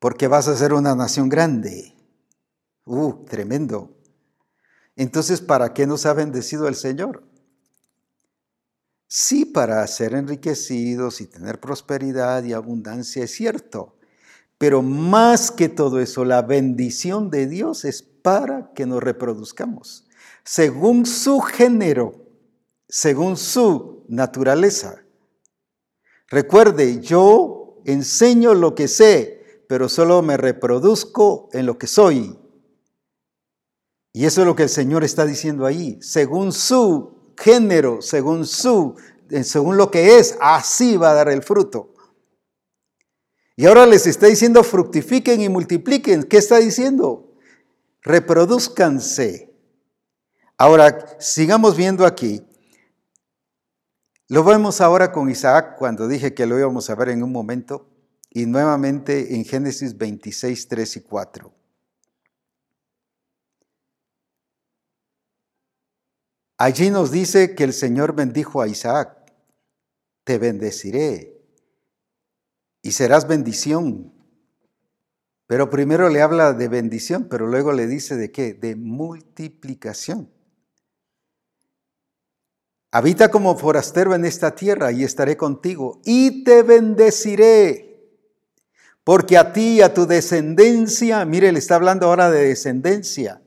porque vas a ser una nación grande. Uh, tremendo. Entonces, ¿para qué nos ha bendecido el Señor? Sí, para ser enriquecidos y tener prosperidad y abundancia, es cierto. Pero más que todo eso, la bendición de Dios es para que nos reproduzcamos, según su género, según su naturaleza. Recuerde, yo enseño lo que sé, pero solo me reproduzco en lo que soy. Y eso es lo que el Señor está diciendo ahí. Según su género, según su, eh, según lo que es, así va a dar el fruto. Y ahora les está diciendo fructifiquen y multipliquen. ¿Qué está diciendo? Reproduzcanse. Ahora, sigamos viendo aquí. Lo vemos ahora con Isaac cuando dije que lo íbamos a ver en un momento y nuevamente en Génesis 26, 3 y 4. Allí nos dice que el Señor bendijo a Isaac, te bendeciré y serás bendición. Pero primero le habla de bendición, pero luego le dice de qué? De multiplicación. Habita como forastero en esta tierra y estaré contigo y te bendeciré. Porque a ti y a tu descendencia, mire, le está hablando ahora de descendencia.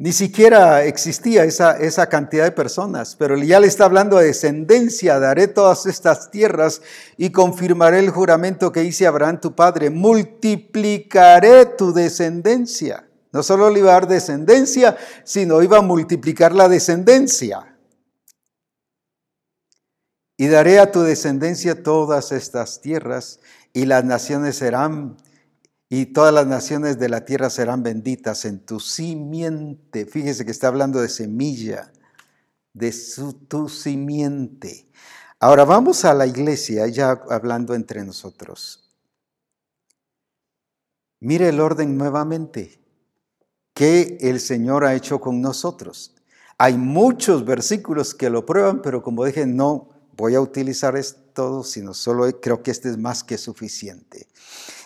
Ni siquiera existía esa, esa, cantidad de personas, pero ya le está hablando de descendencia. Daré todas estas tierras y confirmaré el juramento que hice Abraham tu padre. Multiplicaré tu descendencia. No solo le iba a dar descendencia, sino iba a multiplicar la descendencia. Y daré a tu descendencia todas estas tierras, y las naciones serán, y todas las naciones de la tierra serán benditas en tu simiente. Fíjese que está hablando de semilla, de su, tu simiente. Ahora vamos a la iglesia, ya hablando entre nosotros. Mire el orden nuevamente que el Señor ha hecho con nosotros. Hay muchos versículos que lo prueban, pero como dije, no voy a utilizar esto, sino solo creo que este es más que suficiente.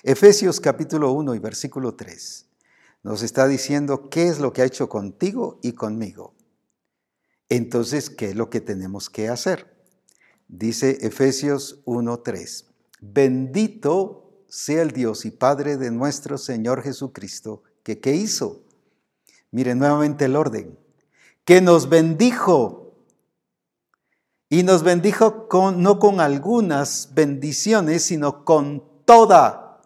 Efesios capítulo 1 y versículo 3 nos está diciendo qué es lo que ha hecho contigo y conmigo. Entonces, ¿qué es lo que tenemos que hacer? Dice Efesios 1:3. Bendito sea el Dios y Padre de nuestro Señor Jesucristo, que qué hizo? Miren nuevamente el orden. Que nos bendijo. Y nos bendijo no con algunas bendiciones, sino con toda,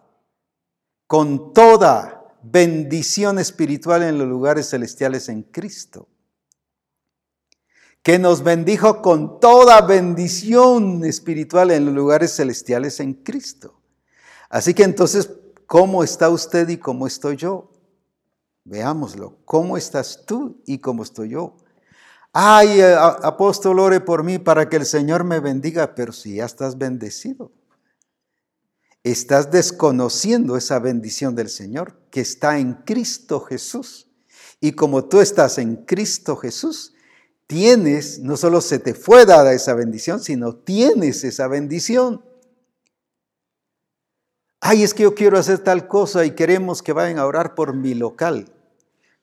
con toda bendición espiritual en los lugares celestiales en Cristo. Que nos bendijo con toda bendición espiritual en los lugares celestiales en Cristo. Así que entonces, ¿cómo está usted y cómo estoy yo? Veámoslo. ¿Cómo estás tú y cómo estoy yo? Ay, eh, apóstol, ore por mí para que el Señor me bendiga, pero si ya estás bendecido, estás desconociendo esa bendición del Señor que está en Cristo Jesús. Y como tú estás en Cristo Jesús, tienes, no solo se te fue dada esa bendición, sino tienes esa bendición. Ay, es que yo quiero hacer tal cosa y queremos que vayan a orar por mi local.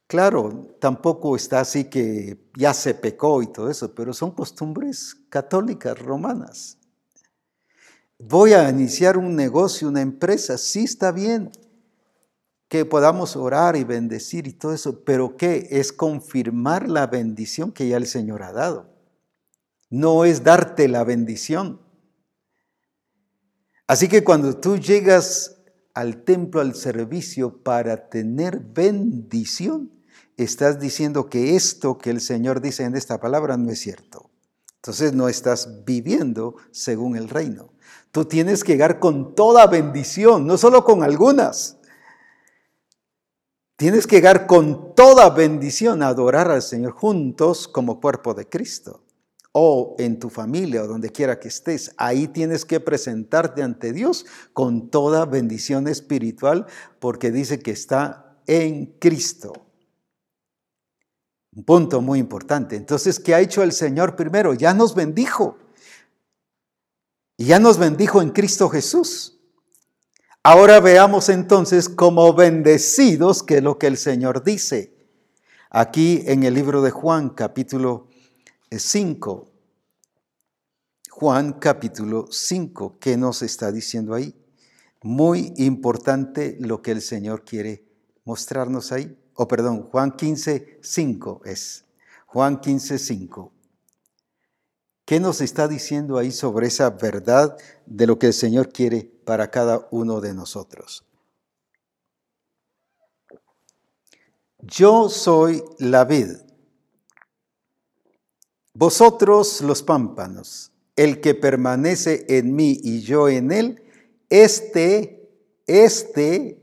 Claro, tampoco está así que ya se pecó y todo eso, pero son costumbres católicas romanas. Voy a iniciar un negocio, una empresa, sí está bien que podamos orar y bendecir y todo eso, pero ¿qué? Es confirmar la bendición que ya el Señor ha dado. No es darte la bendición. Así que cuando tú llegas al templo, al servicio, para tener bendición, estás diciendo que esto que el Señor dice en esta palabra no es cierto. Entonces no estás viviendo según el reino. Tú tienes que llegar con toda bendición, no solo con algunas. Tienes que llegar con toda bendición a adorar al Señor juntos como cuerpo de Cristo. O en tu familia o donde quiera que estés. Ahí tienes que presentarte ante Dios con toda bendición espiritual porque dice que está en Cristo. Un punto muy importante. Entonces, ¿qué ha hecho el Señor primero? Ya nos bendijo. Y ya nos bendijo en Cristo Jesús. Ahora veamos entonces como bendecidos, que es lo que el Señor dice. Aquí en el libro de Juan, capítulo 5. Juan capítulo 5, ¿qué nos está diciendo ahí? Muy importante lo que el Señor quiere mostrarnos ahí. O perdón, Juan 15, 5 es. Juan 15, 5. ¿Qué nos está diciendo ahí sobre esa verdad de lo que el Señor quiere para cada uno de nosotros? Yo soy la vid, vosotros los pámpanos, el que permanece en mí y yo en él, este, este,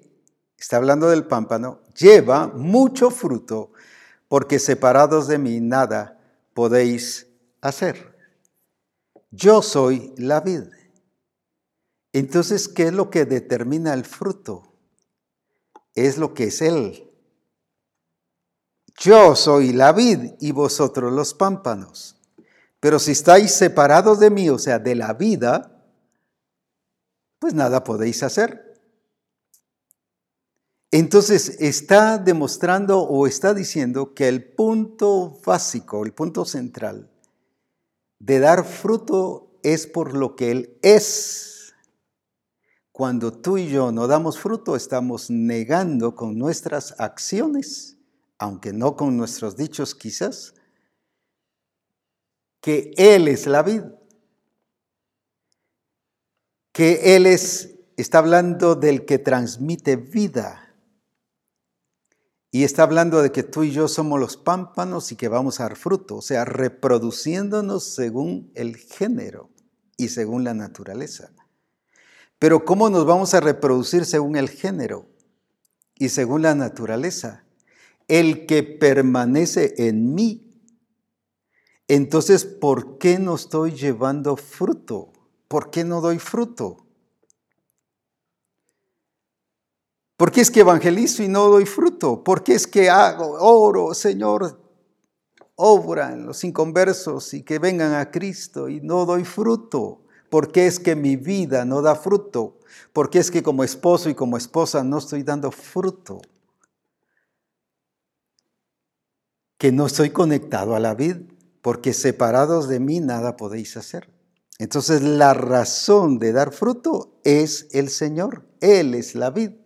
está hablando del pámpano, lleva mucho fruto, porque separados de mí nada podéis hacer. Yo soy la vid. Entonces, ¿qué es lo que determina el fruto? Es lo que es Él. Yo soy la vid y vosotros los pámpanos. Pero si estáis separados de mí, o sea, de la vida, pues nada podéis hacer. Entonces está demostrando o está diciendo que el punto básico, el punto central de dar fruto es por lo que Él es. Cuando tú y yo no damos fruto, estamos negando con nuestras acciones, aunque no con nuestros dichos quizás, que Él es la vida. Que Él es, está hablando del que transmite vida y está hablando de que tú y yo somos los pámpanos y que vamos a dar fruto, o sea, reproduciéndonos según el género y según la naturaleza. Pero ¿cómo nos vamos a reproducir según el género y según la naturaleza? El que permanece en mí. Entonces, ¿por qué no estoy llevando fruto? ¿Por qué no doy fruto? ¿Por qué es que evangelizo y no doy fruto? ¿Por qué es que hago, oro, Señor, obra en los inconversos y que vengan a Cristo y no doy fruto? ¿Por qué es que mi vida no da fruto? ¿Por qué es que como esposo y como esposa no estoy dando fruto? Que no estoy conectado a la vid, porque separados de mí nada podéis hacer. Entonces la razón de dar fruto es el Señor. Él es la vid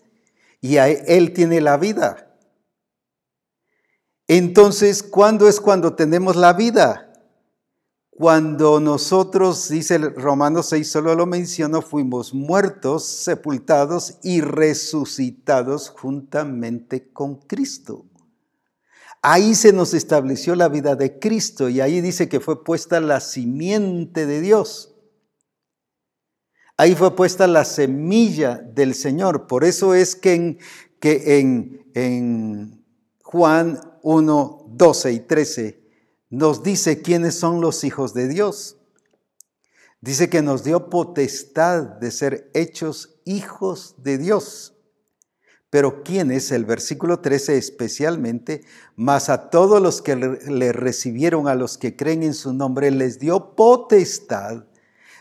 y Él tiene la vida. Entonces, ¿cuándo es cuando tenemos la vida? Cuando nosotros, dice el Romanos 6, solo lo menciono, fuimos muertos, sepultados y resucitados juntamente con Cristo. Ahí se nos estableció la vida de Cristo y ahí dice que fue puesta la simiente de Dios. Ahí fue puesta la semilla del Señor. Por eso es que en, que en, en Juan 1, 12 y 13 nos dice quiénes son los hijos de Dios. Dice que nos dio potestad de ser hechos hijos de Dios. Pero ¿quién es? El versículo 13 especialmente, más a todos los que le recibieron, a los que creen en su nombre, les dio potestad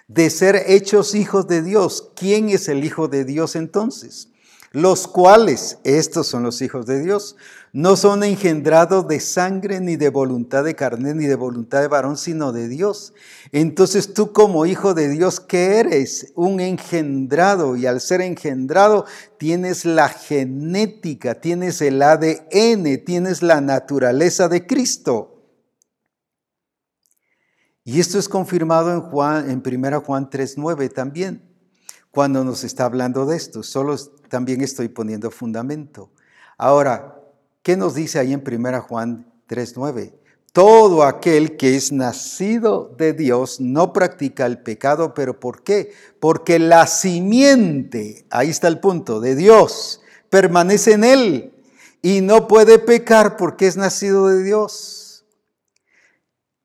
de ser hechos hijos de Dios. ¿Quién es el Hijo de Dios entonces? Los cuales, estos son los hijos de Dios, no son engendrados de sangre, ni de voluntad de carne, ni de voluntad de varón, sino de Dios. Entonces tú como hijo de Dios, ¿qué eres? Un engendrado. Y al ser engendrado, tienes la genética, tienes el ADN, tienes la naturaleza de Cristo. Y esto es confirmado en, Juan, en 1 Juan 3.9 también, cuando nos está hablando de esto. Solo también estoy poniendo fundamento. Ahora, ¿qué nos dice ahí en 1 Juan 3.9? Todo aquel que es nacido de Dios no practica el pecado, pero ¿por qué? Porque la simiente, ahí está el punto, de Dios, permanece en él y no puede pecar porque es nacido de Dios.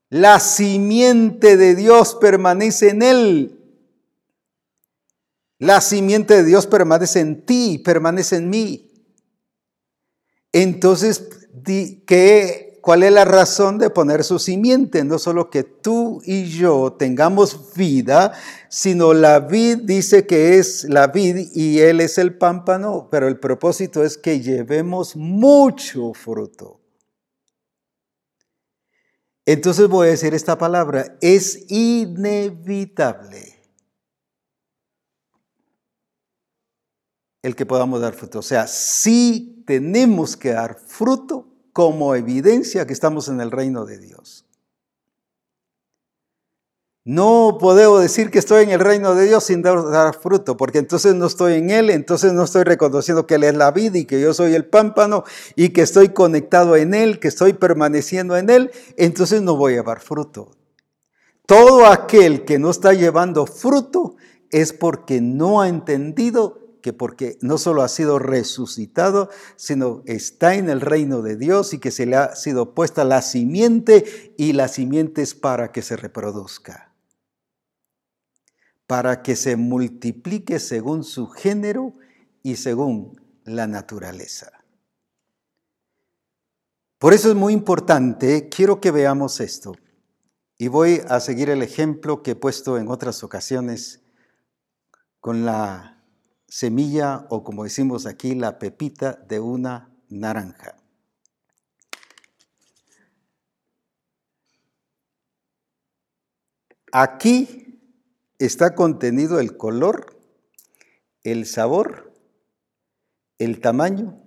La simiente de Dios permanece en él. La simiente de Dios permanece en ti, permanece en mí. Entonces, ¿qué, ¿cuál es la razón de poner su simiente? No solo que tú y yo tengamos vida, sino la vid dice que es la vid y él es el pámpano, pero el propósito es que llevemos mucho fruto. Entonces voy a decir esta palabra, es inevitable el que podamos dar fruto. O sea, sí tenemos que dar fruto como evidencia que estamos en el reino de Dios. No puedo decir que estoy en el reino de Dios sin dar, fruto, porque entonces no estoy en Él, entonces no estoy reconociendo que Él es la vida y que yo soy el pámpano y que estoy conectado en Él, que estoy permaneciendo en Él, entonces no voy a dar fruto. Todo aquel que no está llevando fruto es porque no ha entendido que porque no solo ha sido resucitado, sino está en el reino de Dios y que se le ha sido puesta la simiente y la simiente es para que se reproduzca, para que se multiplique según su género y según la naturaleza. Por eso es muy importante, quiero que veamos esto, y voy a seguir el ejemplo que he puesto en otras ocasiones con la semilla o como decimos aquí, la pepita de una naranja. Aquí está contenido el color, el sabor, el tamaño,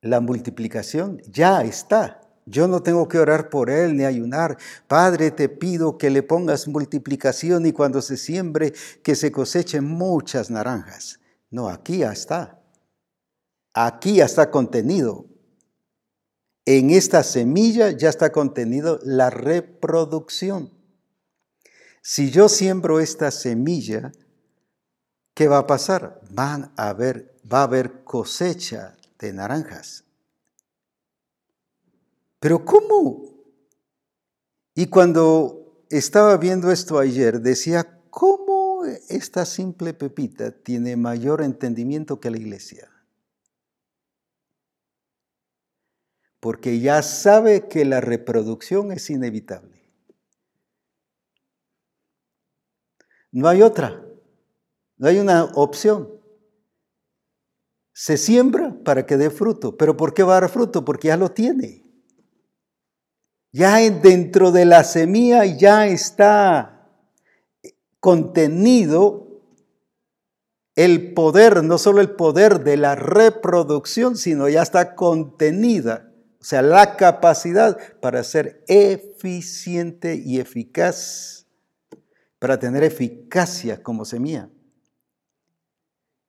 la multiplicación, ya está. Yo no tengo que orar por él ni ayunar. Padre, te pido que le pongas multiplicación y cuando se siembre, que se cosechen muchas naranjas. No, aquí ya está. Aquí ya está contenido. En esta semilla ya está contenido la reproducción. Si yo siembro esta semilla, ¿qué va a pasar? Van a haber, va a haber cosecha de naranjas. Pero ¿cómo? Y cuando estaba viendo esto ayer, decía, ¿cómo esta simple pepita tiene mayor entendimiento que la iglesia? Porque ya sabe que la reproducción es inevitable. No hay otra, no hay una opción. Se siembra para que dé fruto, pero ¿por qué va a dar fruto? Porque ya lo tiene. Ya dentro de la semilla ya está contenido el poder, no solo el poder de la reproducción, sino ya está contenida, o sea, la capacidad para ser eficiente y eficaz, para tener eficacia como semilla.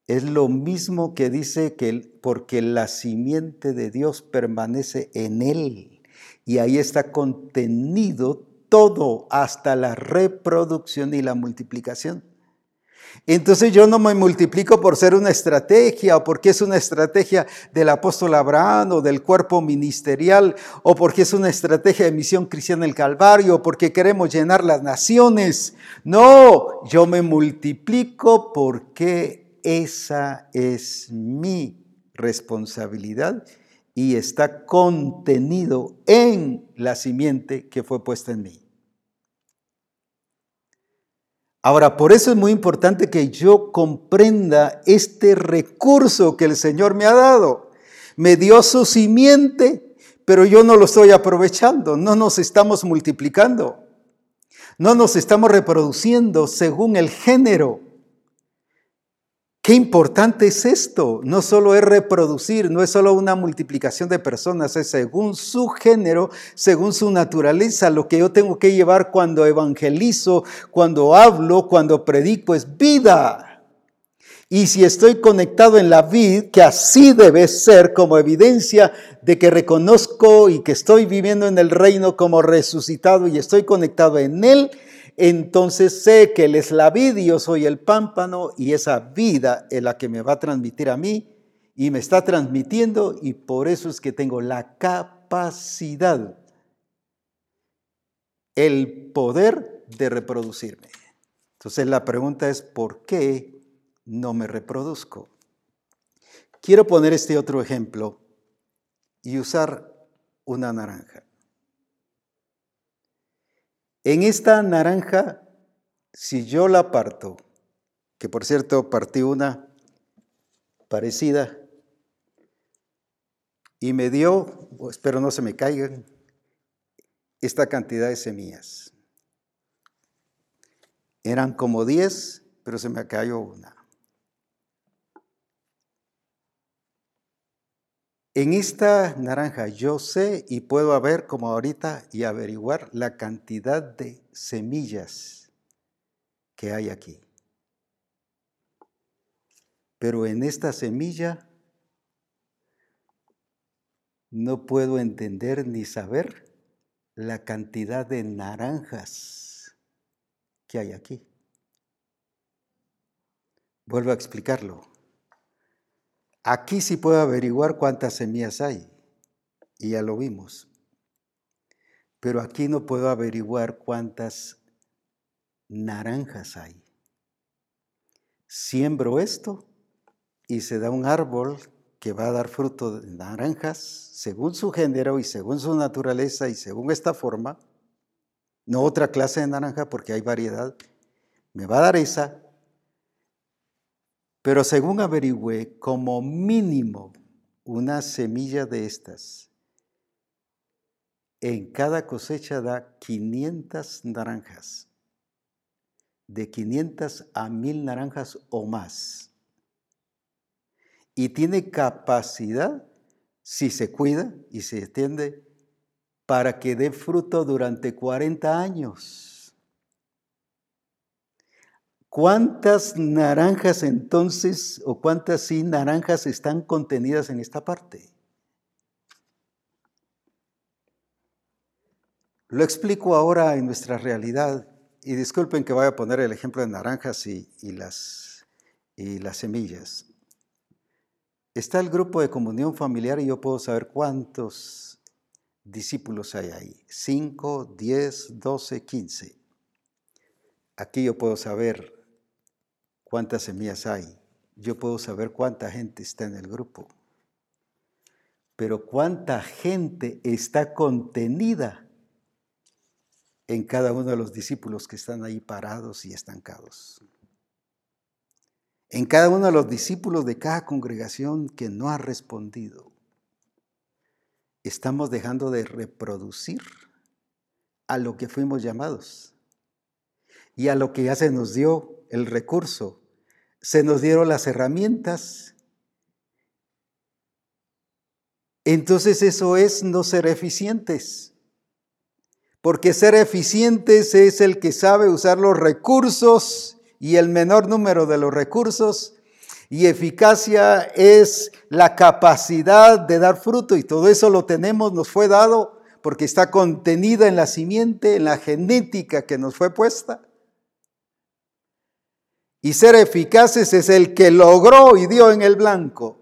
Es lo mismo que dice que porque la simiente de Dios permanece en él y ahí está contenido todo hasta la reproducción y la multiplicación. Entonces yo no me multiplico por ser una estrategia o porque es una estrategia del apóstol Abraham o del cuerpo ministerial o porque es una estrategia de misión cristiana el Calvario o porque queremos llenar las naciones. No, yo me multiplico porque esa es mi responsabilidad y está contenido en la simiente que fue puesta en mí. Ahora, por eso es muy importante que yo comprenda este recurso que el Señor me ha dado. Me dio su simiente, pero yo no lo estoy aprovechando, no nos estamos multiplicando, no nos estamos reproduciendo según el género Qué importante es esto. No solo es reproducir, no es solo una multiplicación de personas, es según su género, según su naturaleza. Lo que yo tengo que llevar cuando evangelizo, cuando hablo, cuando predico es vida. Y si estoy conectado en la vida, que así debe ser como evidencia de que reconozco y que estoy viviendo en el reino como resucitado y estoy conectado en él, entonces sé que Él es la soy el pámpano y esa vida es la que me va a transmitir a mí y me está transmitiendo y por eso es que tengo la capacidad, el poder de reproducirme. Entonces la pregunta es, ¿por qué no me reproduzco? Quiero poner este otro ejemplo y usar una naranja. En esta naranja, si yo la parto, que por cierto partí una parecida, y me dio, espero no se me caigan, esta cantidad de semillas. Eran como 10, pero se me cayó una. En esta naranja yo sé y puedo ver como ahorita y averiguar la cantidad de semillas que hay aquí. Pero en esta semilla no puedo entender ni saber la cantidad de naranjas que hay aquí. Vuelvo a explicarlo. Aquí sí puedo averiguar cuántas semillas hay, y ya lo vimos. Pero aquí no puedo averiguar cuántas naranjas hay. Siembro esto y se da un árbol que va a dar fruto de naranjas según su género y según su naturaleza y según esta forma. No otra clase de naranja porque hay variedad. Me va a dar esa pero según averigüé, como mínimo una semilla de estas en cada cosecha da 500 naranjas, de 500 a 1000 naranjas o más. Y tiene capacidad, si se cuida y se extiende, para que dé fruto durante 40 años. ¿Cuántas naranjas entonces, o cuántas sí naranjas están contenidas en esta parte? Lo explico ahora en nuestra realidad y disculpen que vaya a poner el ejemplo de naranjas y, las, y las semillas. Está el grupo de comunión familiar y yo puedo saber cuántos discípulos hay ahí. 5, 10, 12, 15. Aquí yo puedo saber cuántas semillas hay. Yo puedo saber cuánta gente está en el grupo. Pero cuánta gente está contenida en cada uno de los discípulos que están ahí parados y estancados. En cada uno de los discípulos de cada congregación que no ha respondido. Estamos dejando de reproducir a lo que fuimos llamados y a lo que ya se nos dio el recurso, se nos dieron las herramientas. Entonces eso es no ser eficientes. Porque ser eficientes es el que sabe usar los recursos y el menor número de los recursos. Y eficacia es la capacidad de dar fruto y todo eso lo tenemos, nos fue dado porque está contenida en la simiente, en la genética que nos fue puesta. Y ser eficaces es el que logró y dio en el blanco.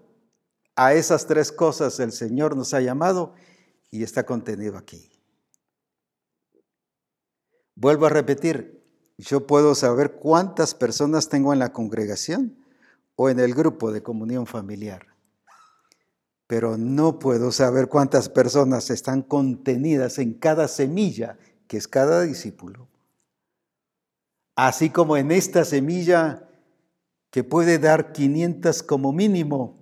A esas tres cosas el Señor nos ha llamado y está contenido aquí. Vuelvo a repetir, yo puedo saber cuántas personas tengo en la congregación o en el grupo de comunión familiar, pero no puedo saber cuántas personas están contenidas en cada semilla que es cada discípulo así como en esta semilla que puede dar 500 como mínimo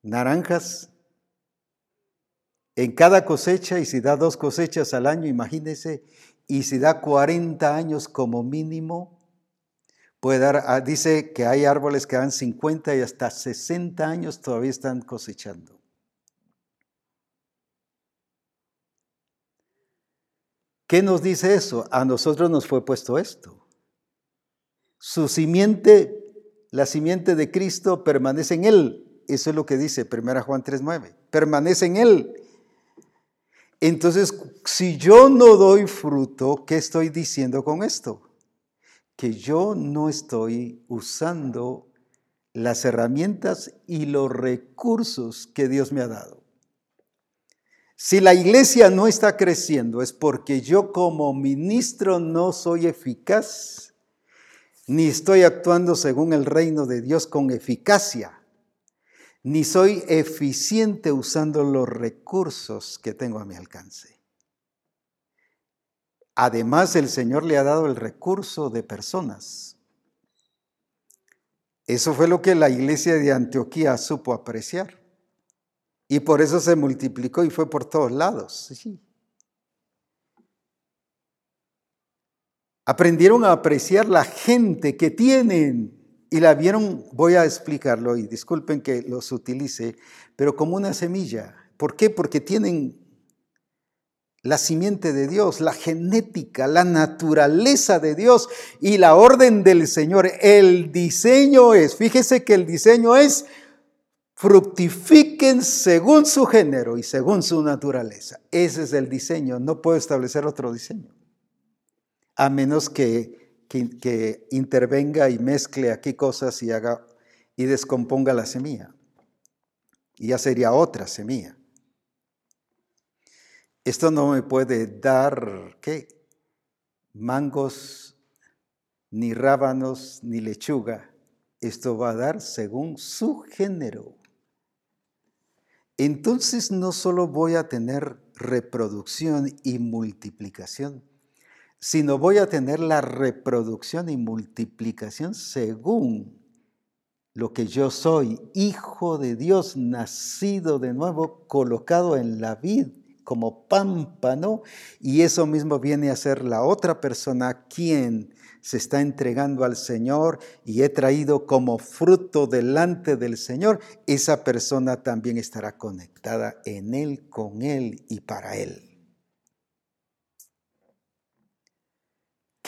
naranjas en cada cosecha y si da dos cosechas al año, imagínese, y si da 40 años como mínimo, puede dar, ah, dice que hay árboles que dan 50 y hasta 60 años todavía están cosechando. ¿Qué nos dice eso? A nosotros nos fue puesto esto. Su simiente, la simiente de Cristo permanece en él. Eso es lo que dice 1 Juan 3:9. Permanece en él. Entonces, si yo no doy fruto, ¿qué estoy diciendo con esto? Que yo no estoy usando las herramientas y los recursos que Dios me ha dado. Si la iglesia no está creciendo es porque yo como ministro no soy eficaz ni estoy actuando según el reino de Dios con eficacia. ni soy eficiente usando los recursos que tengo a mi alcance. Además, el Señor le ha dado el recurso de personas. Eso fue lo que la iglesia de Antioquía supo apreciar. Y por eso se multiplicó y fue por todos lados. Aprendieron a apreciar la gente que tienen y la vieron, voy a explicarlo y disculpen que los utilice, pero como una semilla. ¿Por qué? Porque tienen la simiente de Dios, la genética, la naturaleza de Dios y la orden del Señor. El diseño es, fíjese que el diseño es, fructifiquen según su género y según su naturaleza. Ese es el diseño, no puedo establecer otro diseño, a menos que, que, intervenga y mezcle aquí cosas y haga y descomponga la semilla. Y ya sería otra semilla. Esto no me puede dar, ¿qué? Mangos, ni rábanos, ni lechuga. Esto va a dar según su género. Entonces no solo voy a tener reproducción y multiplicación, sino voy a tener la reproducción y multiplicación según lo que yo soy, hijo de Dios, nacido de nuevo, colocado en la vid como pámpano, y eso mismo viene a ser la otra persona quien se está entregando al Señor y he traído como fruto delante del Señor, esa persona también estará conectada en Él, con Él y para Él.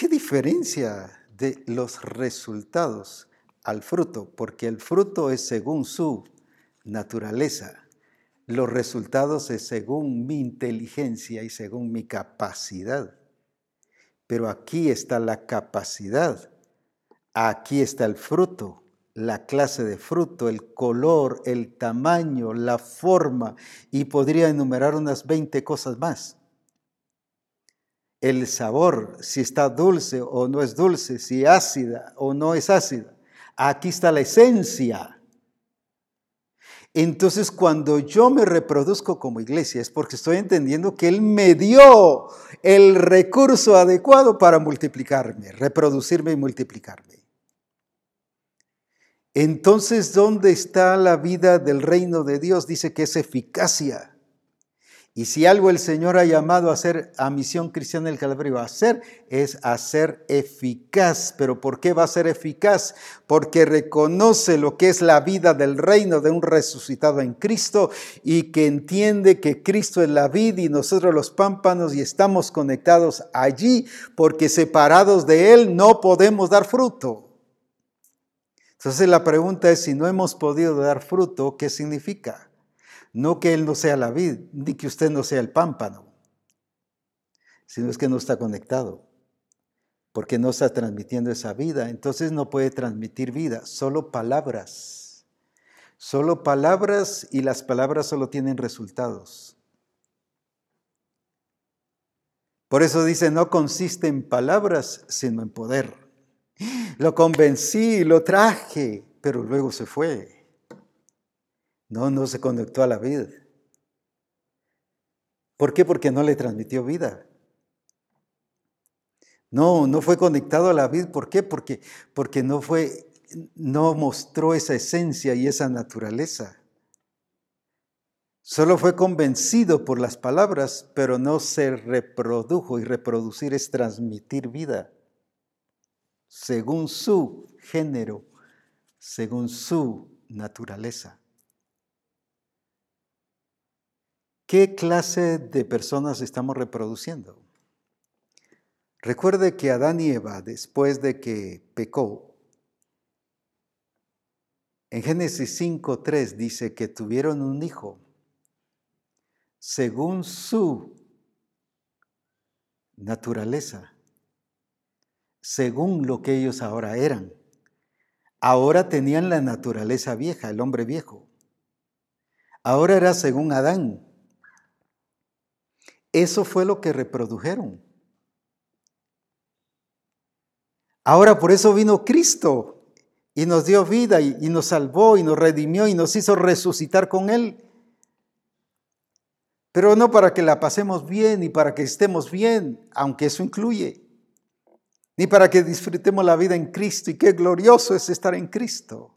¿Qué diferencia de los resultados al fruto? Porque el fruto es según su naturaleza los resultados es según mi inteligencia y según mi capacidad. Pero aquí está la capacidad, aquí está el fruto, la clase de fruto, el color, el tamaño, la forma, y podría enumerar unas 20 cosas más. El sabor, si está dulce o no es dulce, si ácida o no es ácida. Aquí está la esencia entonces, cuando yo me reproduzco como iglesia es porque estoy entendiendo que Él me dio el recurso adecuado para multiplicarme, reproducirme y multiplicarme. Entonces, ¿dónde está la vida del reino de Dios? Dice que es eficacia. Y si algo el Señor ha llamado a hacer a Misión Cristiana del Calvario a hacer, es hacer eficaz. ¿Pero por qué va a ser eficaz? Porque reconoce lo que es la vida del reino de un resucitado en Cristo y que entiende que Cristo es la vida y nosotros los pámpanos y estamos conectados allí porque separados de Él no podemos dar fruto. Entonces la pregunta es, si no hemos podido dar fruto, ¿qué significa? No que Él no sea la vid, ni que usted no sea el pámpano, sino es que no está conectado, porque no está transmitiendo esa vida. Entonces no puede transmitir vida, solo palabras. Solo palabras y las palabras solo tienen resultados. Por eso dice, no consiste en palabras, sino en poder. Lo convencí, lo traje, pero luego se fue. No, no se conectó a la vida. ¿Por qué? Porque no le transmitió vida. No, no fue conectado a la vida. ¿Por qué? Porque, porque no fue, no mostró esa esencia y esa naturaleza. Solo fue convencido por las palabras, pero no se reprodujo y reproducir es transmitir vida según su género, según su naturaleza. ¿Qué clase de personas estamos reproduciendo? Recuerde que Adán y Eva, después de que pecó, en Génesis 5.3 dice que tuvieron un hijo según su naturaleza, según lo que ellos ahora eran. Ahora tenían la naturaleza vieja, el hombre viejo. Ahora era según Adán, eso fue lo que reprodujeron. Ahora por eso vino Cristo. y nos dio vida y, y nos salvó y nos redimió y nos hizo resucitar con Él. Pero no para que la pasemos bien y para que estemos bien, aunque eso incluye, ni para que disfrutemos la vida en Cristo y qué glorioso es estar en Cristo,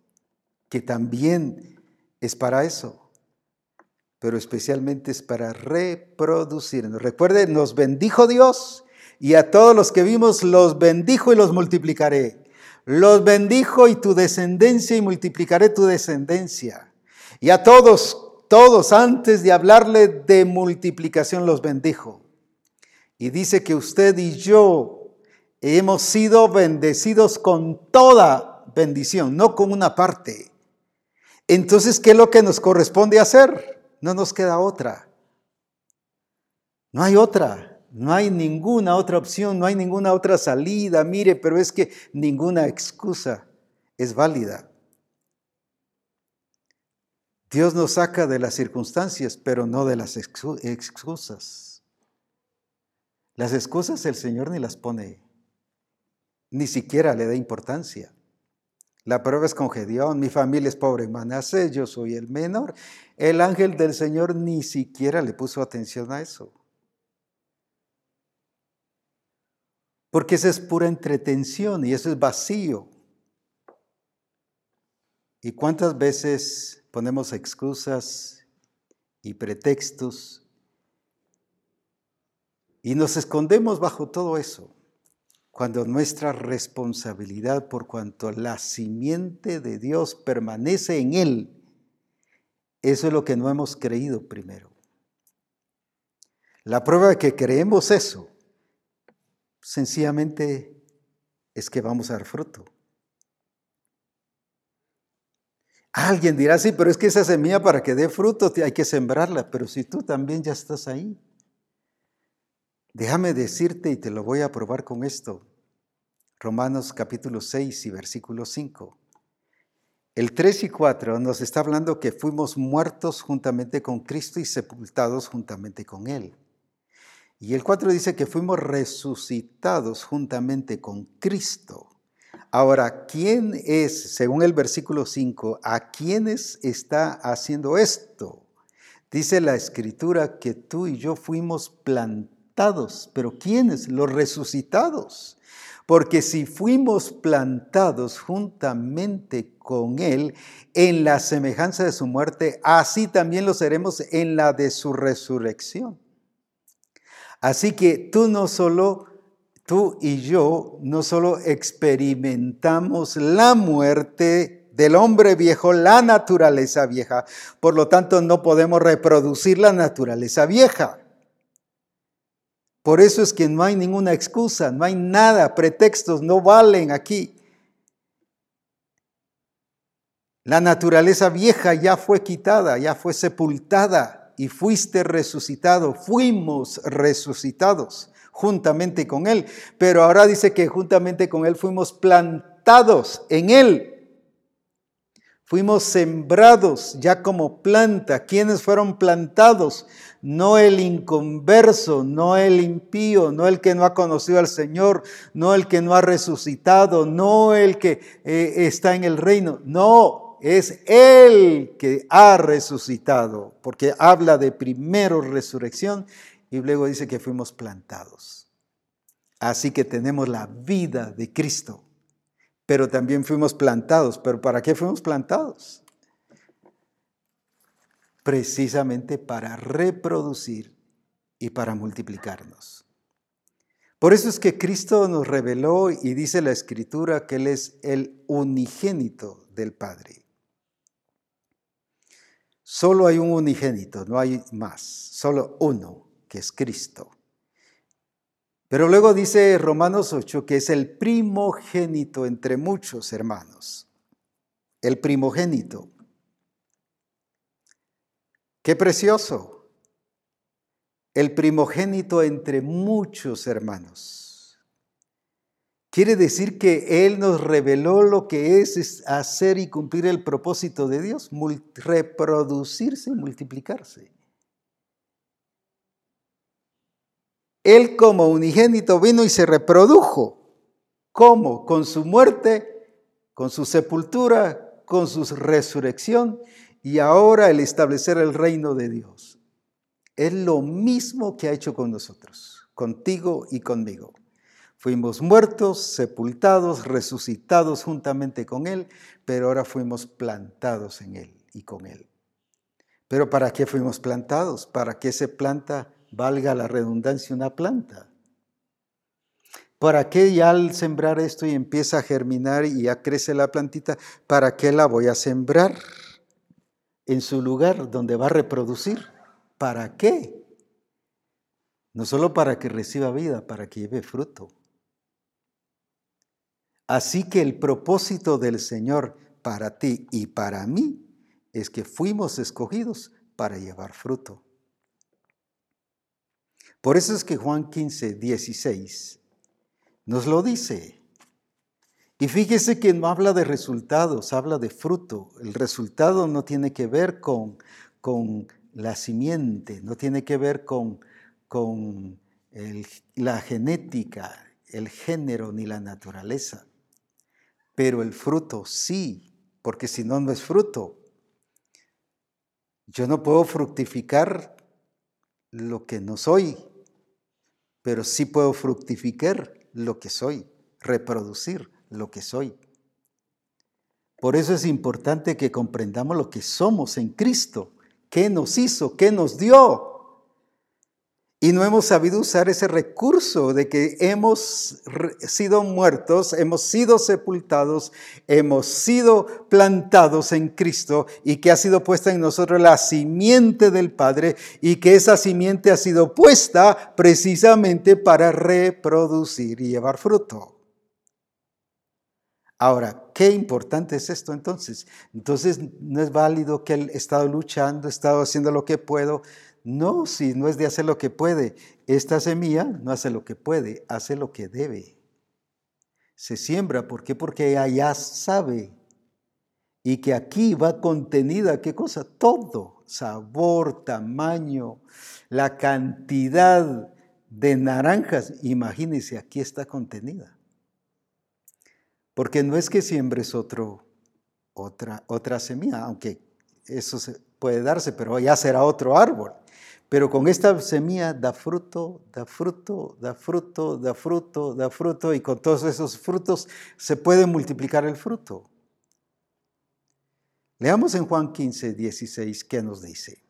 que también es para eso, pero especialmente es para reproducirnos. Recuerde, nos bendijo Dios y a todos los que vimos los bendijo y los multiplicaré. Los bendijo y tu descendencia y multiplicaré tu descendencia. Y a todos todos antes de hablarle de multiplicación los bendijo. Y dice que usted y yo hemos sido bendecidos con toda bendición, no con una parte. Entonces, ¿qué es lo que nos corresponde hacer? No nos queda otra. No hay otra. No hay ninguna otra opción, no hay ninguna otra salida. Mire, pero es que ninguna excusa es válida. Dios nos saca de las circunstancias, pero no de las excusas. Las excusas el Señor ni las pone, ni siquiera le da importancia. La prueba es con Gedeón, mi familia es pobre en yo soy el menor. El ángel del Señor ni siquiera le puso atención a eso. Porque eso es pura entretención y eso es vacío. ¿Y cuántas veces ponemos excusas y pretextos y nos escondemos bajo todo eso, cuando nuestra responsabilidad por cuanto la simiente de Dios permanece en Él, eso es lo que no hemos creído primero. La prueba de que creemos eso, sencillamente es que vamos a dar fruto. Alguien dirá, sí, pero es que esa semilla para que dé fruto hay que sembrarla, pero si tú también ya estás ahí. Déjame decirte y te lo voy a probar con esto. Romanos capítulo 6 y versículo 5. El 3 y 4 nos está hablando que fuimos muertos juntamente con Cristo y sepultados juntamente con Él. Y el 4 dice que fuimos resucitados juntamente con Cristo. Ahora, ¿quién es, según el versículo 5, a quiénes está haciendo esto? Dice la escritura que tú y yo fuimos plantados, pero ¿quiénes? Los resucitados. Porque si fuimos plantados juntamente con Él en la semejanza de su muerte, así también lo seremos en la de su resurrección. Así que tú no solo tú y yo no solo experimentamos la muerte del hombre viejo, la naturaleza vieja, por lo tanto no podemos reproducir la naturaleza vieja. Por eso es que no hay ninguna excusa, no hay nada, pretextos no valen aquí. La naturaleza vieja ya fue quitada, ya fue sepultada y fuiste resucitado, fuimos resucitados juntamente con Él. Pero ahora dice que juntamente con Él fuimos plantados en Él. Fuimos sembrados ya como planta. ¿Quiénes fueron plantados? No el inconverso, no el impío, no el que no ha conocido al Señor, no el que no ha resucitado, no el que eh, está en el reino. No, es Él que ha resucitado, porque habla de primero resurrección y luego dice que fuimos plantados. Así que tenemos la vida de Cristo, pero también fuimos plantados. ¿Pero para qué fuimos plantados? Precisamente para reproducir y para multiplicarnos. Por eso es que Cristo nos reveló y dice la Escritura que Él es el unigénito del Padre. Solo hay un unigénito, no hay más, solo uno es Cristo. Pero luego dice Romanos 8 que es el primogénito entre muchos hermanos. El primogénito. Qué precioso. El primogénito entre muchos hermanos. Quiere decir que Él nos reveló lo que es, hacer y cumplir el propósito de Dios, reproducirse y multiplicarse. Él como unigénito vino y se reprodujo. ¿Cómo? Con su muerte con su sepultura, con su resurrección y ahora el establecer el reino de Dios. Es lo mismo que ha hecho con nosotros, contigo y conmigo. Fuimos muertos, sepultados, resucitados juntamente con Él, pero ahora fuimos plantados en Él y con Él. Pero ¿para qué fuimos plantados? Para que se planta, valga la redundancia, una planta. ¿Para qué ya al sembrar esto y empieza a germinar y ya crece la plantita? ¿Para qué la voy a sembrar en su lugar donde va a reproducir? ¿Para qué? No solo para que reciba vida, para que lleve fruto. Así que el propósito del Señor para ti y para mí es que fuimos escogidos para llevar fruto. Por eso es que Juan 15, 16 nos lo dice. Y fíjese que no habla de resultados, habla de fruto. El resultado no tiene que ver con, con la simiente, no tiene que ver con, con la genética, el género ni la naturaleza pero el fruto sí, porque si no, no es fruto. Yo no puedo fructificar lo que no soy, pero sí puedo fructificar lo que soy, reproducir lo que soy. Por eso es importante que comprendamos lo que somos en Cristo, qué nos hizo, qué nos dio. Y no hemos sabido usar ese recurso de que hemos sido muertos, hemos sido sepultados, hemos sido plantados en Cristo y que ha sido puesta en nosotros la simiente del Padre y que esa simiente ha sido puesta precisamente para reproducir y llevar fruto. Ahora, qué importante es esto entonces. Entonces no es válido que él estado luchando, he estado haciendo lo que puedo. No, si no es de hacer lo que puede. Esta semilla no hace lo que puede, hace lo que debe. Se siembra, ¿por qué? Porque ella ya sabe. Y que aquí va contenida, ¿qué cosa? Todo. Sabor, tamaño, la cantidad de naranjas. Imagínense, aquí está contenida. Porque no es que siembres otro, otra, otra semilla, aunque eso puede darse, pero ya será otro árbol. Pero con esta semilla da fruto, da fruto, da fruto, da fruto, da fruto, y con todos esos frutos se puede multiplicar el fruto. Leamos en Juan 15, 16, ¿qué nos dice?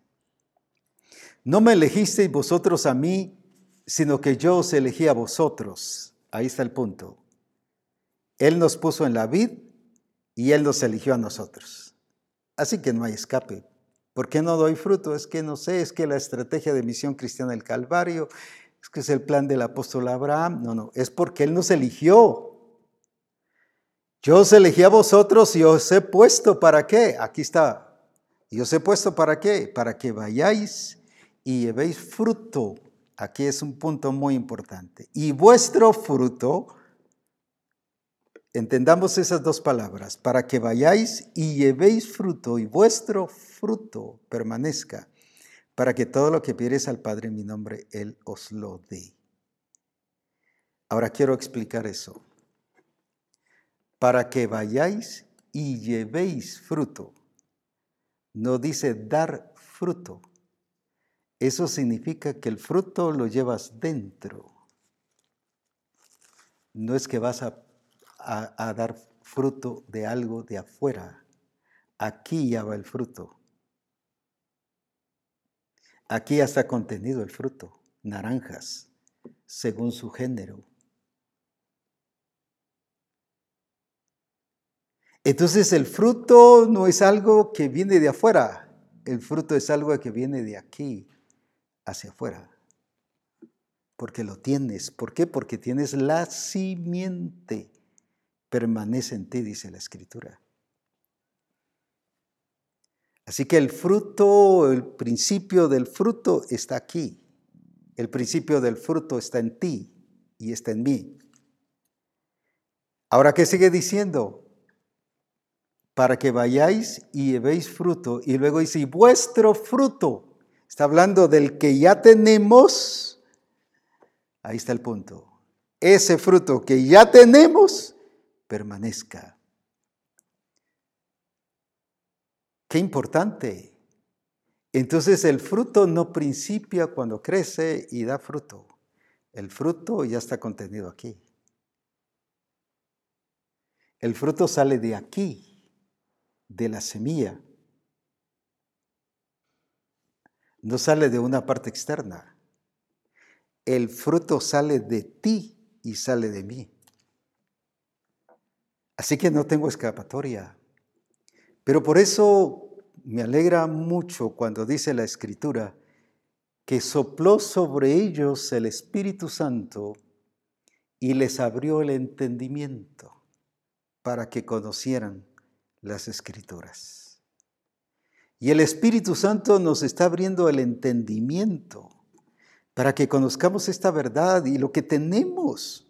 No me elegisteis vosotros a mí, sino que yo os elegí a vosotros. Ahí está el punto. Él nos puso en la vid y Él nos eligió a nosotros. Así que no hay escape. ¿Por qué no doy fruto? Es que no sé, es que la estrategia de misión cristiana del Calvario, es que es el plan del apóstol Abraham. No, no, es porque Él nos eligió. Yo os elegí a vosotros y os he puesto para qué. Aquí está. Y os he puesto para qué. Para que vayáis y llevéis fruto. Aquí es un punto muy importante. Y vuestro fruto Entendamos esas dos palabras, para que vayáis y llevéis fruto y vuestro fruto permanezca, para que todo lo que pidierais al Padre en mi nombre, Él os lo dé. Ahora quiero explicar eso. Para que vayáis y llevéis fruto. No dice dar fruto. Eso significa que el fruto lo llevas dentro. No es que vas a a, dar fruto de algo de afuera. Aquí ya va el fruto. Aquí ya está contenido el fruto, naranjas, según su género. Entonces el fruto no es algo que viene de afuera, el fruto es algo que viene de aquí hacia afuera. Porque lo tienes. ¿Por qué? Porque tienes la simiente permanece en ti, dice la escritura. Así que el fruto, el principio del fruto está aquí. El principio del fruto está en ti y está en mí. Ahora, ¿qué sigue diciendo? Para que vayáis y llevéis fruto. Y luego dice, y vuestro fruto. Está hablando del que ya tenemos. Ahí está el punto. Ese fruto que ya tenemos permanezca. Qué importante. Entonces el fruto no principia cuando crece y da fruto. El fruto ya está contenido aquí. El fruto sale de aquí, de la semilla. No sale de una parte externa. El fruto sale de ti y sale de mí. Así que no tengo escapatoria. Pero por eso me alegra mucho cuando dice la Escritura que sopló sobre ellos el Espíritu Santo y les abrió el entendimiento para que conocieran las Escrituras. Y el Espíritu Santo nos está abriendo el entendimiento para que conozcamos esta verdad y lo que tenemos.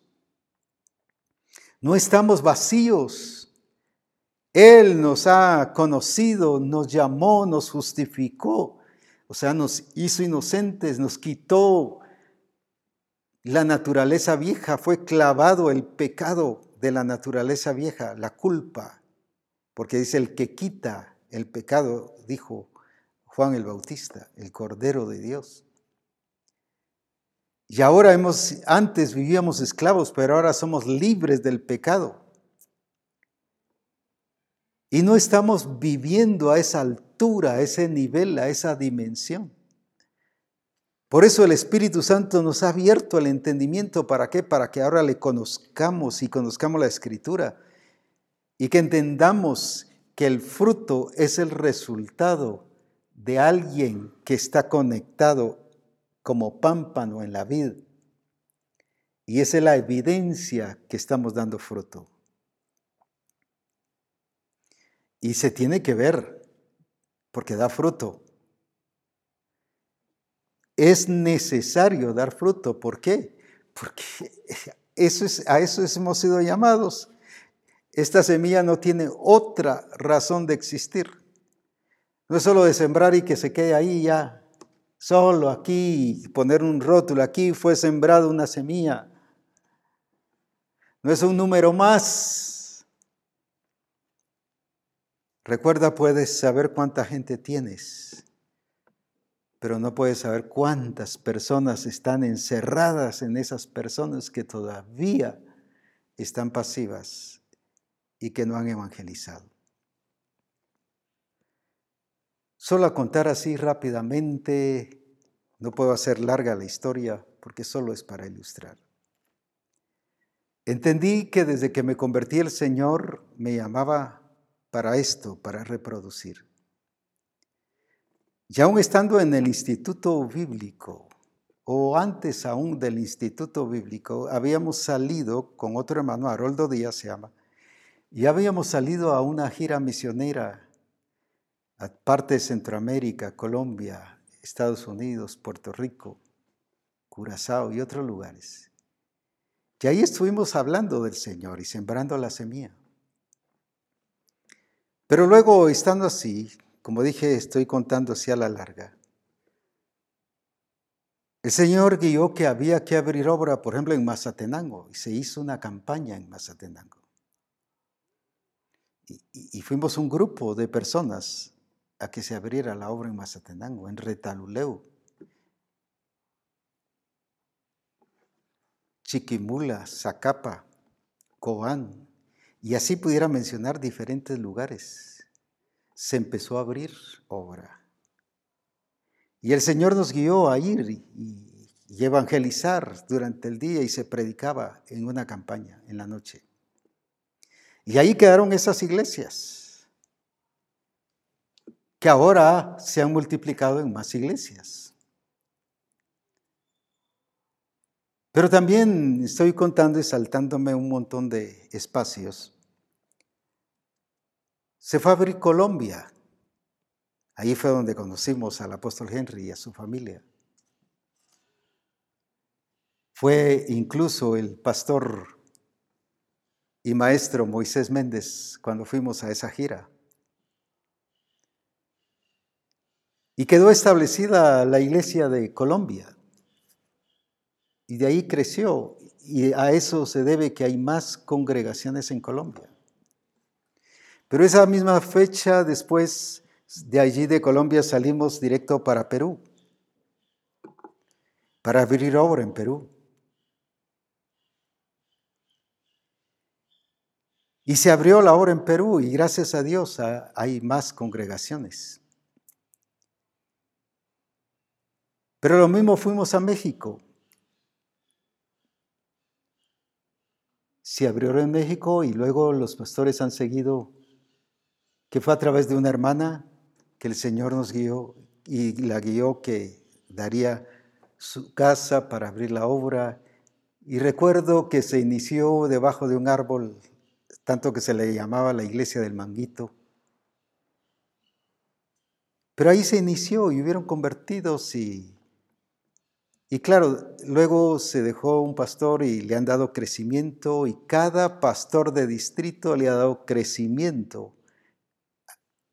No estamos vacíos. Él nos ha conocido, nos llamó, nos justificó, o sea, nos hizo inocentes, nos quitó la naturaleza vieja, fue clavado el pecado de la naturaleza vieja, la culpa, porque dice el que quita el pecado, dijo Juan el Bautista, el Cordero de Dios. Y ahora hemos, antes vivíamos esclavos, pero ahora somos libres del pecado. Y no estamos viviendo a esa altura, a ese nivel, a esa dimensión. Por eso el Espíritu Santo nos ha abierto el entendimiento. ¿Para qué? Para que ahora le conozcamos y conozcamos la Escritura. Y que entendamos que el fruto es el resultado de alguien que está conectado como pámpano en la vid. Y esa es la evidencia que estamos dando fruto. Y se tiene que ver, porque da fruto. Es necesario dar fruto. ¿Por qué? Porque eso es, a eso hemos sido llamados. Esta semilla no tiene otra razón de existir. No es solo de sembrar y que se quede ahí ya, solo aquí, poner un rótulo, aquí fue sembrada una semilla. No es un número más, Recuerda, puedes saber cuánta gente tienes, pero no puedes saber cuántas personas están encerradas en esas personas que todavía están pasivas y que no han evangelizado. Solo a contar así rápidamente, no puedo hacer larga la historia porque solo es para ilustrar. Entendí que desde que me convertí el Señor me llamaba para esto, para reproducir. Y aún estando en el instituto bíblico, o antes aún del instituto bíblico, habíamos salido con otro hermano, Haroldo Díaz se llama, y habíamos salido a una gira misionera parte de Centroamérica, Colombia, Estados Unidos, Puerto Rico, Curazao y otros lugares. Y ahí estuvimos hablando del Señor y sembrando la semilla. Pero luego, estando así, como dije, estoy contando así a la larga. El Señor guió que había que abrir obra, por ejemplo, en Mazatenango, y se hizo una campaña en Mazatenango. Y, y, fuimos un grupo de personas a que se abriera la obra en Mazatenango, en Retaluleu, Chiquimula, Zacapa, Coán, y así pudiera mencionar diferentes lugares. Se empezó a abrir obra. Y el Señor nos guió a ir y, evangelizar durante el día y se predicaba en una campaña en la noche. Y ahí quedaron esas iglesias, que ahora se han multiplicado en más iglesias. Pero también estoy contando y saltándome un montón de espacios se fue a abrir Colombia. Ahí fue donde conocimos al apóstol Henry y a su familia. Fue incluso el pastor y maestro Moisés Méndez cuando fuimos a esa gira. Y quedó establecida la iglesia de Colombia. Y de ahí creció. Y a eso se debe que hay más congregaciones en Colombia. Pero esa misma fecha después De allí de Colombia salimos directo para Perú, para abrir obra en Perú. Y se abrió la obra en Perú y gracias a Dios hay más congregaciones. Pero lo mismo fuimos a México. Se abrió en México y luego los pastores han seguido, que fue a través de una hermana que el Señor nos guió y la guió que daría su casa para abrir la obra. Y recuerdo que se inició debajo de un árbol tanto que se le llamaba la iglesia del manguito. Pero ahí se inició y hubieron convertidos y, y claro, luego se dejó un pastor y le han dado crecimiento y cada pastor de distrito le ha dado crecimiento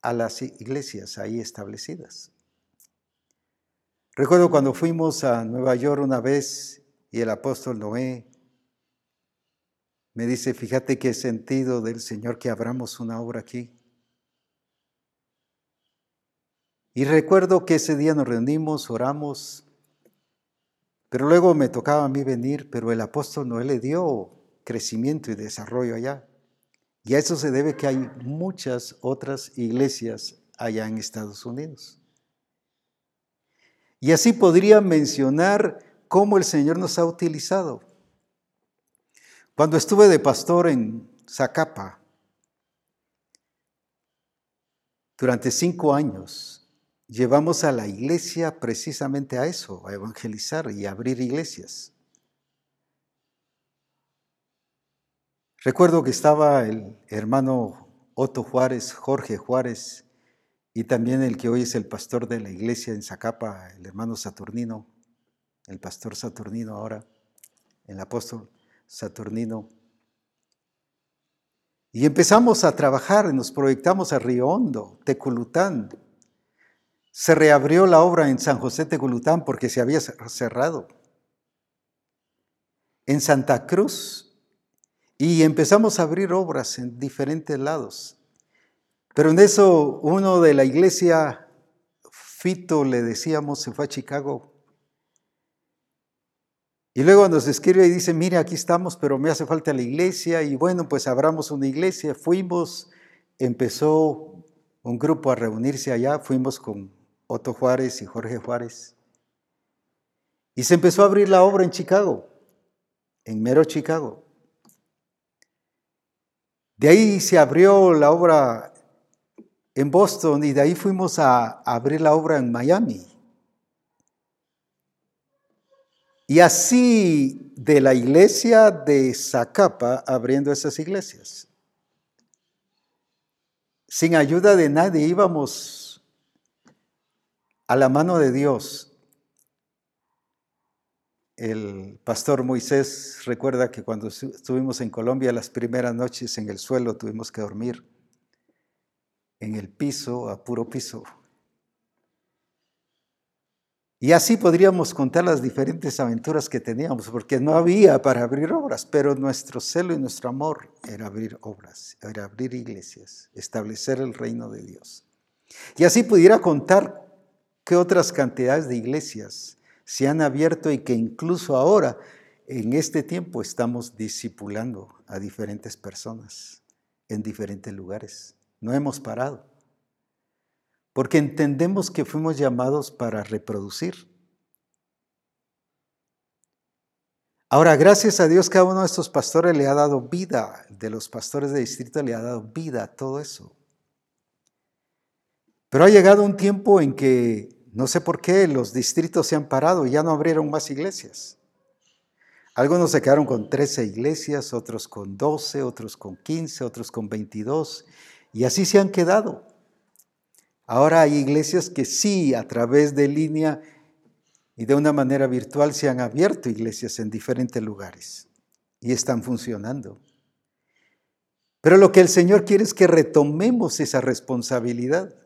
a las iglesias ahí establecidas. Recuerdo cuando fuimos a Nueva York una vez y el apóstol Noé me dice, fíjate qué sentido del Señor que abramos una obra aquí. Y recuerdo que ese día nos reunimos, oramos, pero luego me tocaba a mí venir, pero el apóstol Noé le dio crecimiento y desarrollo allá. Y a eso se debe que hay muchas otras iglesias allá en Estados Unidos. Y así podría mencionar cómo el Señor nos ha utilizado. Cuando estuve de pastor en Zacapa, durante cinco años, llevamos a la iglesia precisamente a eso, a evangelizar y abrir iglesias. Recuerdo que estaba el hermano Otto Juárez, Jorge Juárez, y también el que hoy es el pastor de la iglesia en Zacapa, el hermano Saturnino, el pastor Saturnino ahora, el apóstol. Saturnino. Y empezamos a trabajar, nos proyectamos a Río Hondo, Teculután. Se reabrió la obra en San José Teculután porque se había cerrado. En Santa Cruz. Y empezamos a abrir obras en diferentes lados. Pero en eso uno de la iglesia, Fito, le decíamos, se fue a Chicago y luego nos escribe y dice, mire, aquí estamos, pero me hace falta la iglesia. Y bueno, pues abramos una iglesia. Fuimos, empezó un grupo a reunirse allá. Fuimos con Otto Juárez y Jorge Juárez. Y se empezó a abrir la obra en Chicago, en mero Chicago. De ahí se abrió la obra en Boston y de ahí fuimos a abrir la obra en Miami. Y así de la iglesia de Zacapa abriendo esas iglesias. Sin ayuda de nadie íbamos a la mano de Dios. El pastor Moisés recuerda que cuando estuvimos en Colombia las primeras noches en el suelo tuvimos que dormir en el piso, a puro piso. Y así podríamos contar las diferentes aventuras que teníamos, porque no había para abrir obras, pero nuestro celo y nuestro amor era abrir obras, era abrir iglesias, establecer el reino de Dios. Y así pudiera contar qué otras cantidades de iglesias se han abierto y que incluso ahora, en este tiempo, estamos discipulando a diferentes personas en diferentes lugares. No hemos parado porque entendemos que fuimos llamados para reproducir. Ahora, gracias a Dios, cada uno de estos pastores le ha dado vida, de los pastores de distrito le ha dado vida a todo eso. Pero ha llegado un tiempo en que, no sé por qué, los distritos se han parado y ya no abrieron más iglesias. Algunos se quedaron con 13 iglesias, otros con 12, otros con 15, otros con 22, y así se han quedado. Ahora hay iglesias que sí, a través de línea y de una manera virtual, se han abierto iglesias en diferentes lugares y están funcionando. Pero lo que el Señor quiere es que retomemos esa responsabilidad.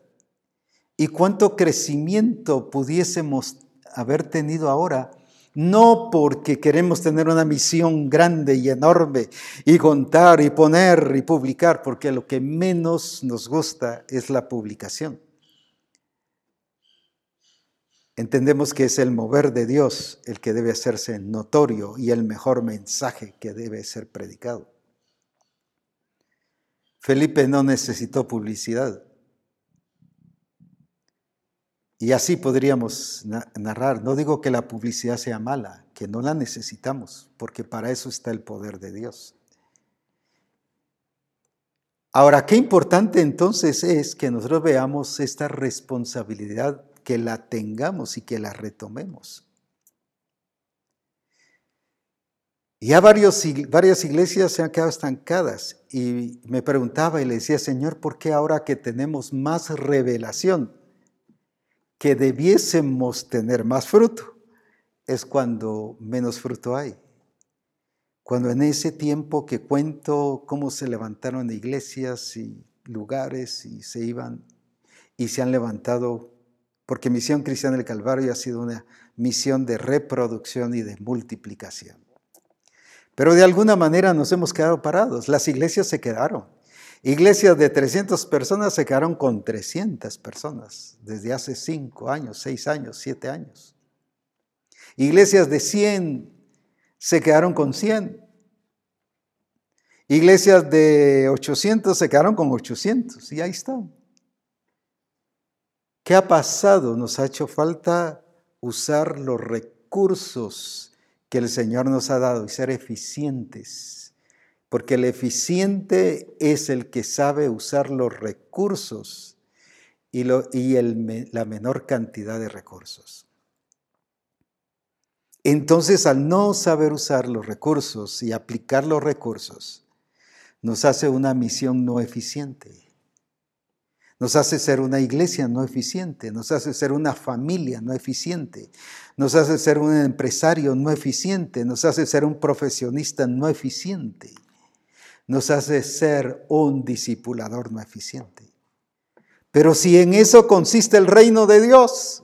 ¿Y cuánto crecimiento pudiésemos haber tenido ahora? No porque queremos tener una misión grande y enorme y contar y poner y publicar, porque lo que menos nos gusta es la publicación. entendemos que es el mover de Dios el que debe hacerse notorio y el mejor mensaje que debe ser predicado. Felipe no necesitó publicidad. Y así podríamos narrar. No digo que la publicidad sea mala, que no la necesitamos, porque para eso está el poder de Dios. Ahora, qué importante entonces es que nosotros veamos esta responsabilidad, que la tengamos y que la retomemos. Ya varias iglesias se han quedado estancadas y me preguntaba y le decía, Señor, ¿por qué ahora que tenemos más revelación, que debiésemos tener más fruto? Es cuando menos fruto hay. Cuando en ese tiempo que cuento cómo se levantaron iglesias y lugares y se iban y se han levantado, porque Misión Cristiana del Calvario ha sido una misión de reproducción y de multiplicación. Pero de alguna manera nos hemos quedado parados. Las iglesias se quedaron. Iglesias de 300 personas se quedaron con 300 personas desde hace 5 años, 6 años, 7 años. Iglesias de 100 se quedaron con 100. Iglesias de 800 se quedaron con 800 y ahí están. ¿Qué ha pasado? Nos ha hecho falta usar los recursos que el Señor nos ha dado y ser eficientes. Porque el eficiente es el que sabe usar los recursos y, la menor cantidad de recursos. Entonces, al no saber usar los recursos y aplicar los recursos, nos hace una misión no eficiente. Nos hace ser una iglesia no eficiente, nos hace ser una familia no eficiente, nos hace ser un empresario no eficiente, nos hace ser un profesionista no eficiente, nos hace ser un discipulador no eficiente. Pero si en eso consiste el reino de Dios,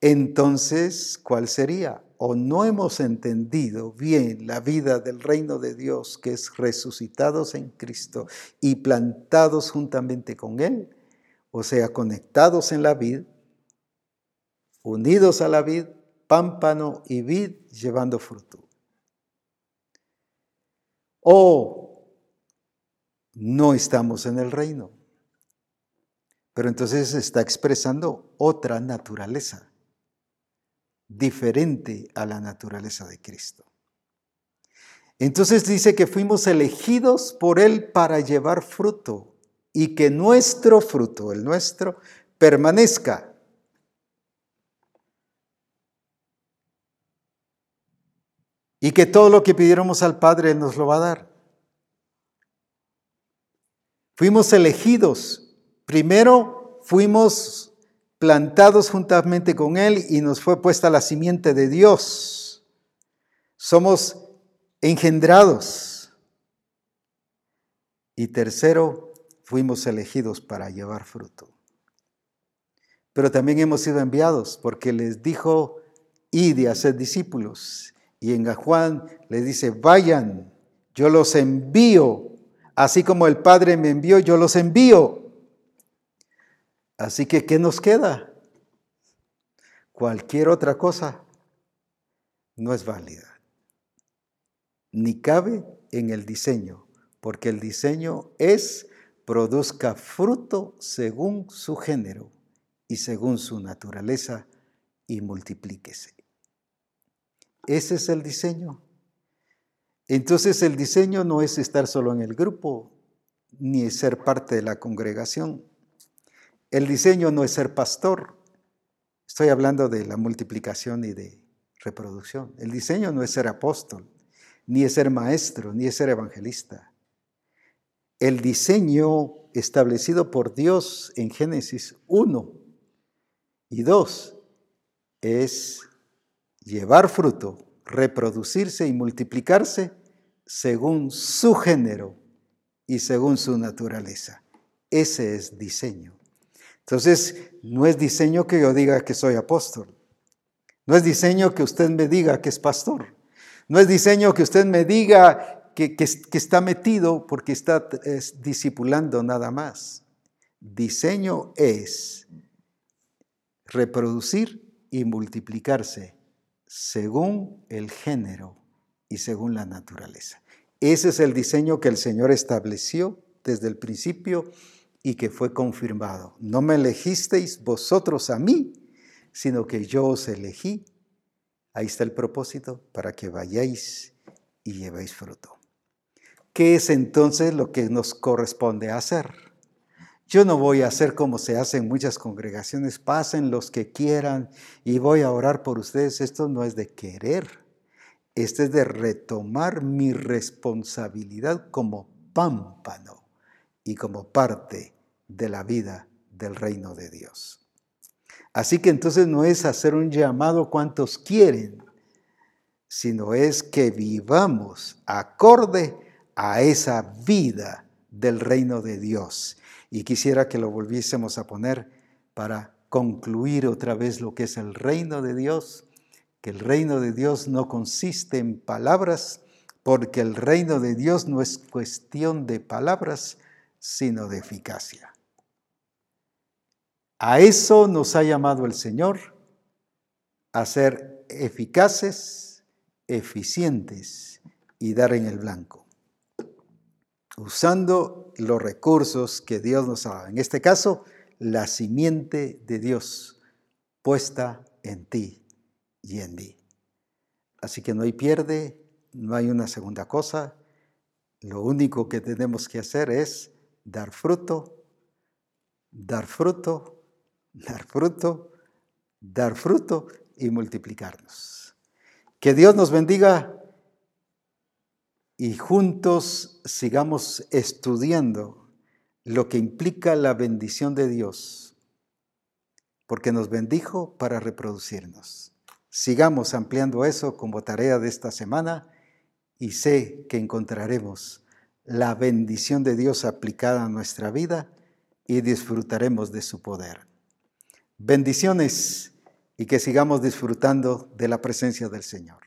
entonces, ¿cuál sería? O no hemos entendido bien la vida del reino de Dios, que es resucitados en Cristo y plantados juntamente con Él, o sea, conectados en la vid, unidos a la vid, pámpano y vid llevando fruto. O no estamos en el reino. Pero entonces está expresando otra naturaleza diferente a la naturaleza de Cristo. Entonces dice que fuimos elegidos por Él para llevar fruto y que nuestro fruto, el nuestro, permanezca. Y que todo lo que pidiéramos al Padre Él nos lo va a dar. Fuimos elegidos. Primero fuimos plantados juntamente con Él y nos fue puesta la simiente de Dios. Somos engendrados. Y tercero, fuimos elegidos para llevar fruto. Pero también hemos sido enviados porque les dijo, id y hacer discípulos. Y en Juan les dice, vayan, yo los envío. Así como el Padre me envió, yo los envío. Así que, ¿qué nos queda? Cualquier otra cosa no es válida, ni cabe en el diseño, porque el diseño es produzca fruto según su género y según su naturaleza y multiplíquese. Ese es el diseño. Entonces el diseño no es estar solo en el grupo, ni ser parte de la congregación. El diseño no es ser pastor. Estoy hablando de la multiplicación y de reproducción. El diseño no es ser apóstol, ni es ser maestro, ni es ser evangelista. El diseño establecido por Dios en Génesis 1 y 2 es llevar fruto, reproducirse y multiplicarse según su género y según su naturaleza. Ese es diseño. Entonces, no es diseño que yo diga que soy apóstol. No es diseño que usted me diga que es pastor. No es diseño que usted me diga que, está metido porque está discipulando nada más. Diseño es reproducir y multiplicarse según el género y según la naturaleza. Ese es el diseño que el Señor estableció desde el principio y que fue confirmado. No me elegisteis vosotros a mí, sino que yo os elegí. Ahí está el propósito para que vayáis y llevéis fruto. ¿Qué es entonces lo que nos corresponde hacer? Yo no voy a hacer como se hace en muchas congregaciones, pasen los que quieran y voy a orar por ustedes. Esto no es de querer, este es de retomar mi responsabilidad como pámpano y como parte de la vida del reino de Dios. Así que entonces no es hacer un llamado cuantos quieren, sino es que vivamos acorde a esa vida del reino de Dios y quisiera que lo volviésemos a poner para concluir otra vez lo que es el reino de Dios, que el reino de Dios no consiste en palabras, porque el reino de Dios no es cuestión de palabras, sino de eficacia. A eso nos ha llamado el Señor, a ser eficaces, eficientes y dar en el blanco usando los recursos que Dios nos ha dado. En este caso, la simiente de Dios puesta en ti y en mí. Así que no hay pierde, no hay una segunda cosa. Lo único que tenemos que hacer es dar fruto, dar fruto, dar fruto, dar fruto y multiplicarnos. Que Dios nos bendiga y juntos sigamos estudiando lo que implica la bendición de Dios, porque nos bendijo para reproducirnos. Sigamos ampliando eso como tarea de esta semana y sé que encontraremos la bendición de Dios aplicada a nuestra vida y disfrutaremos de su poder. Bendiciones y que sigamos disfrutando de la presencia del Señor.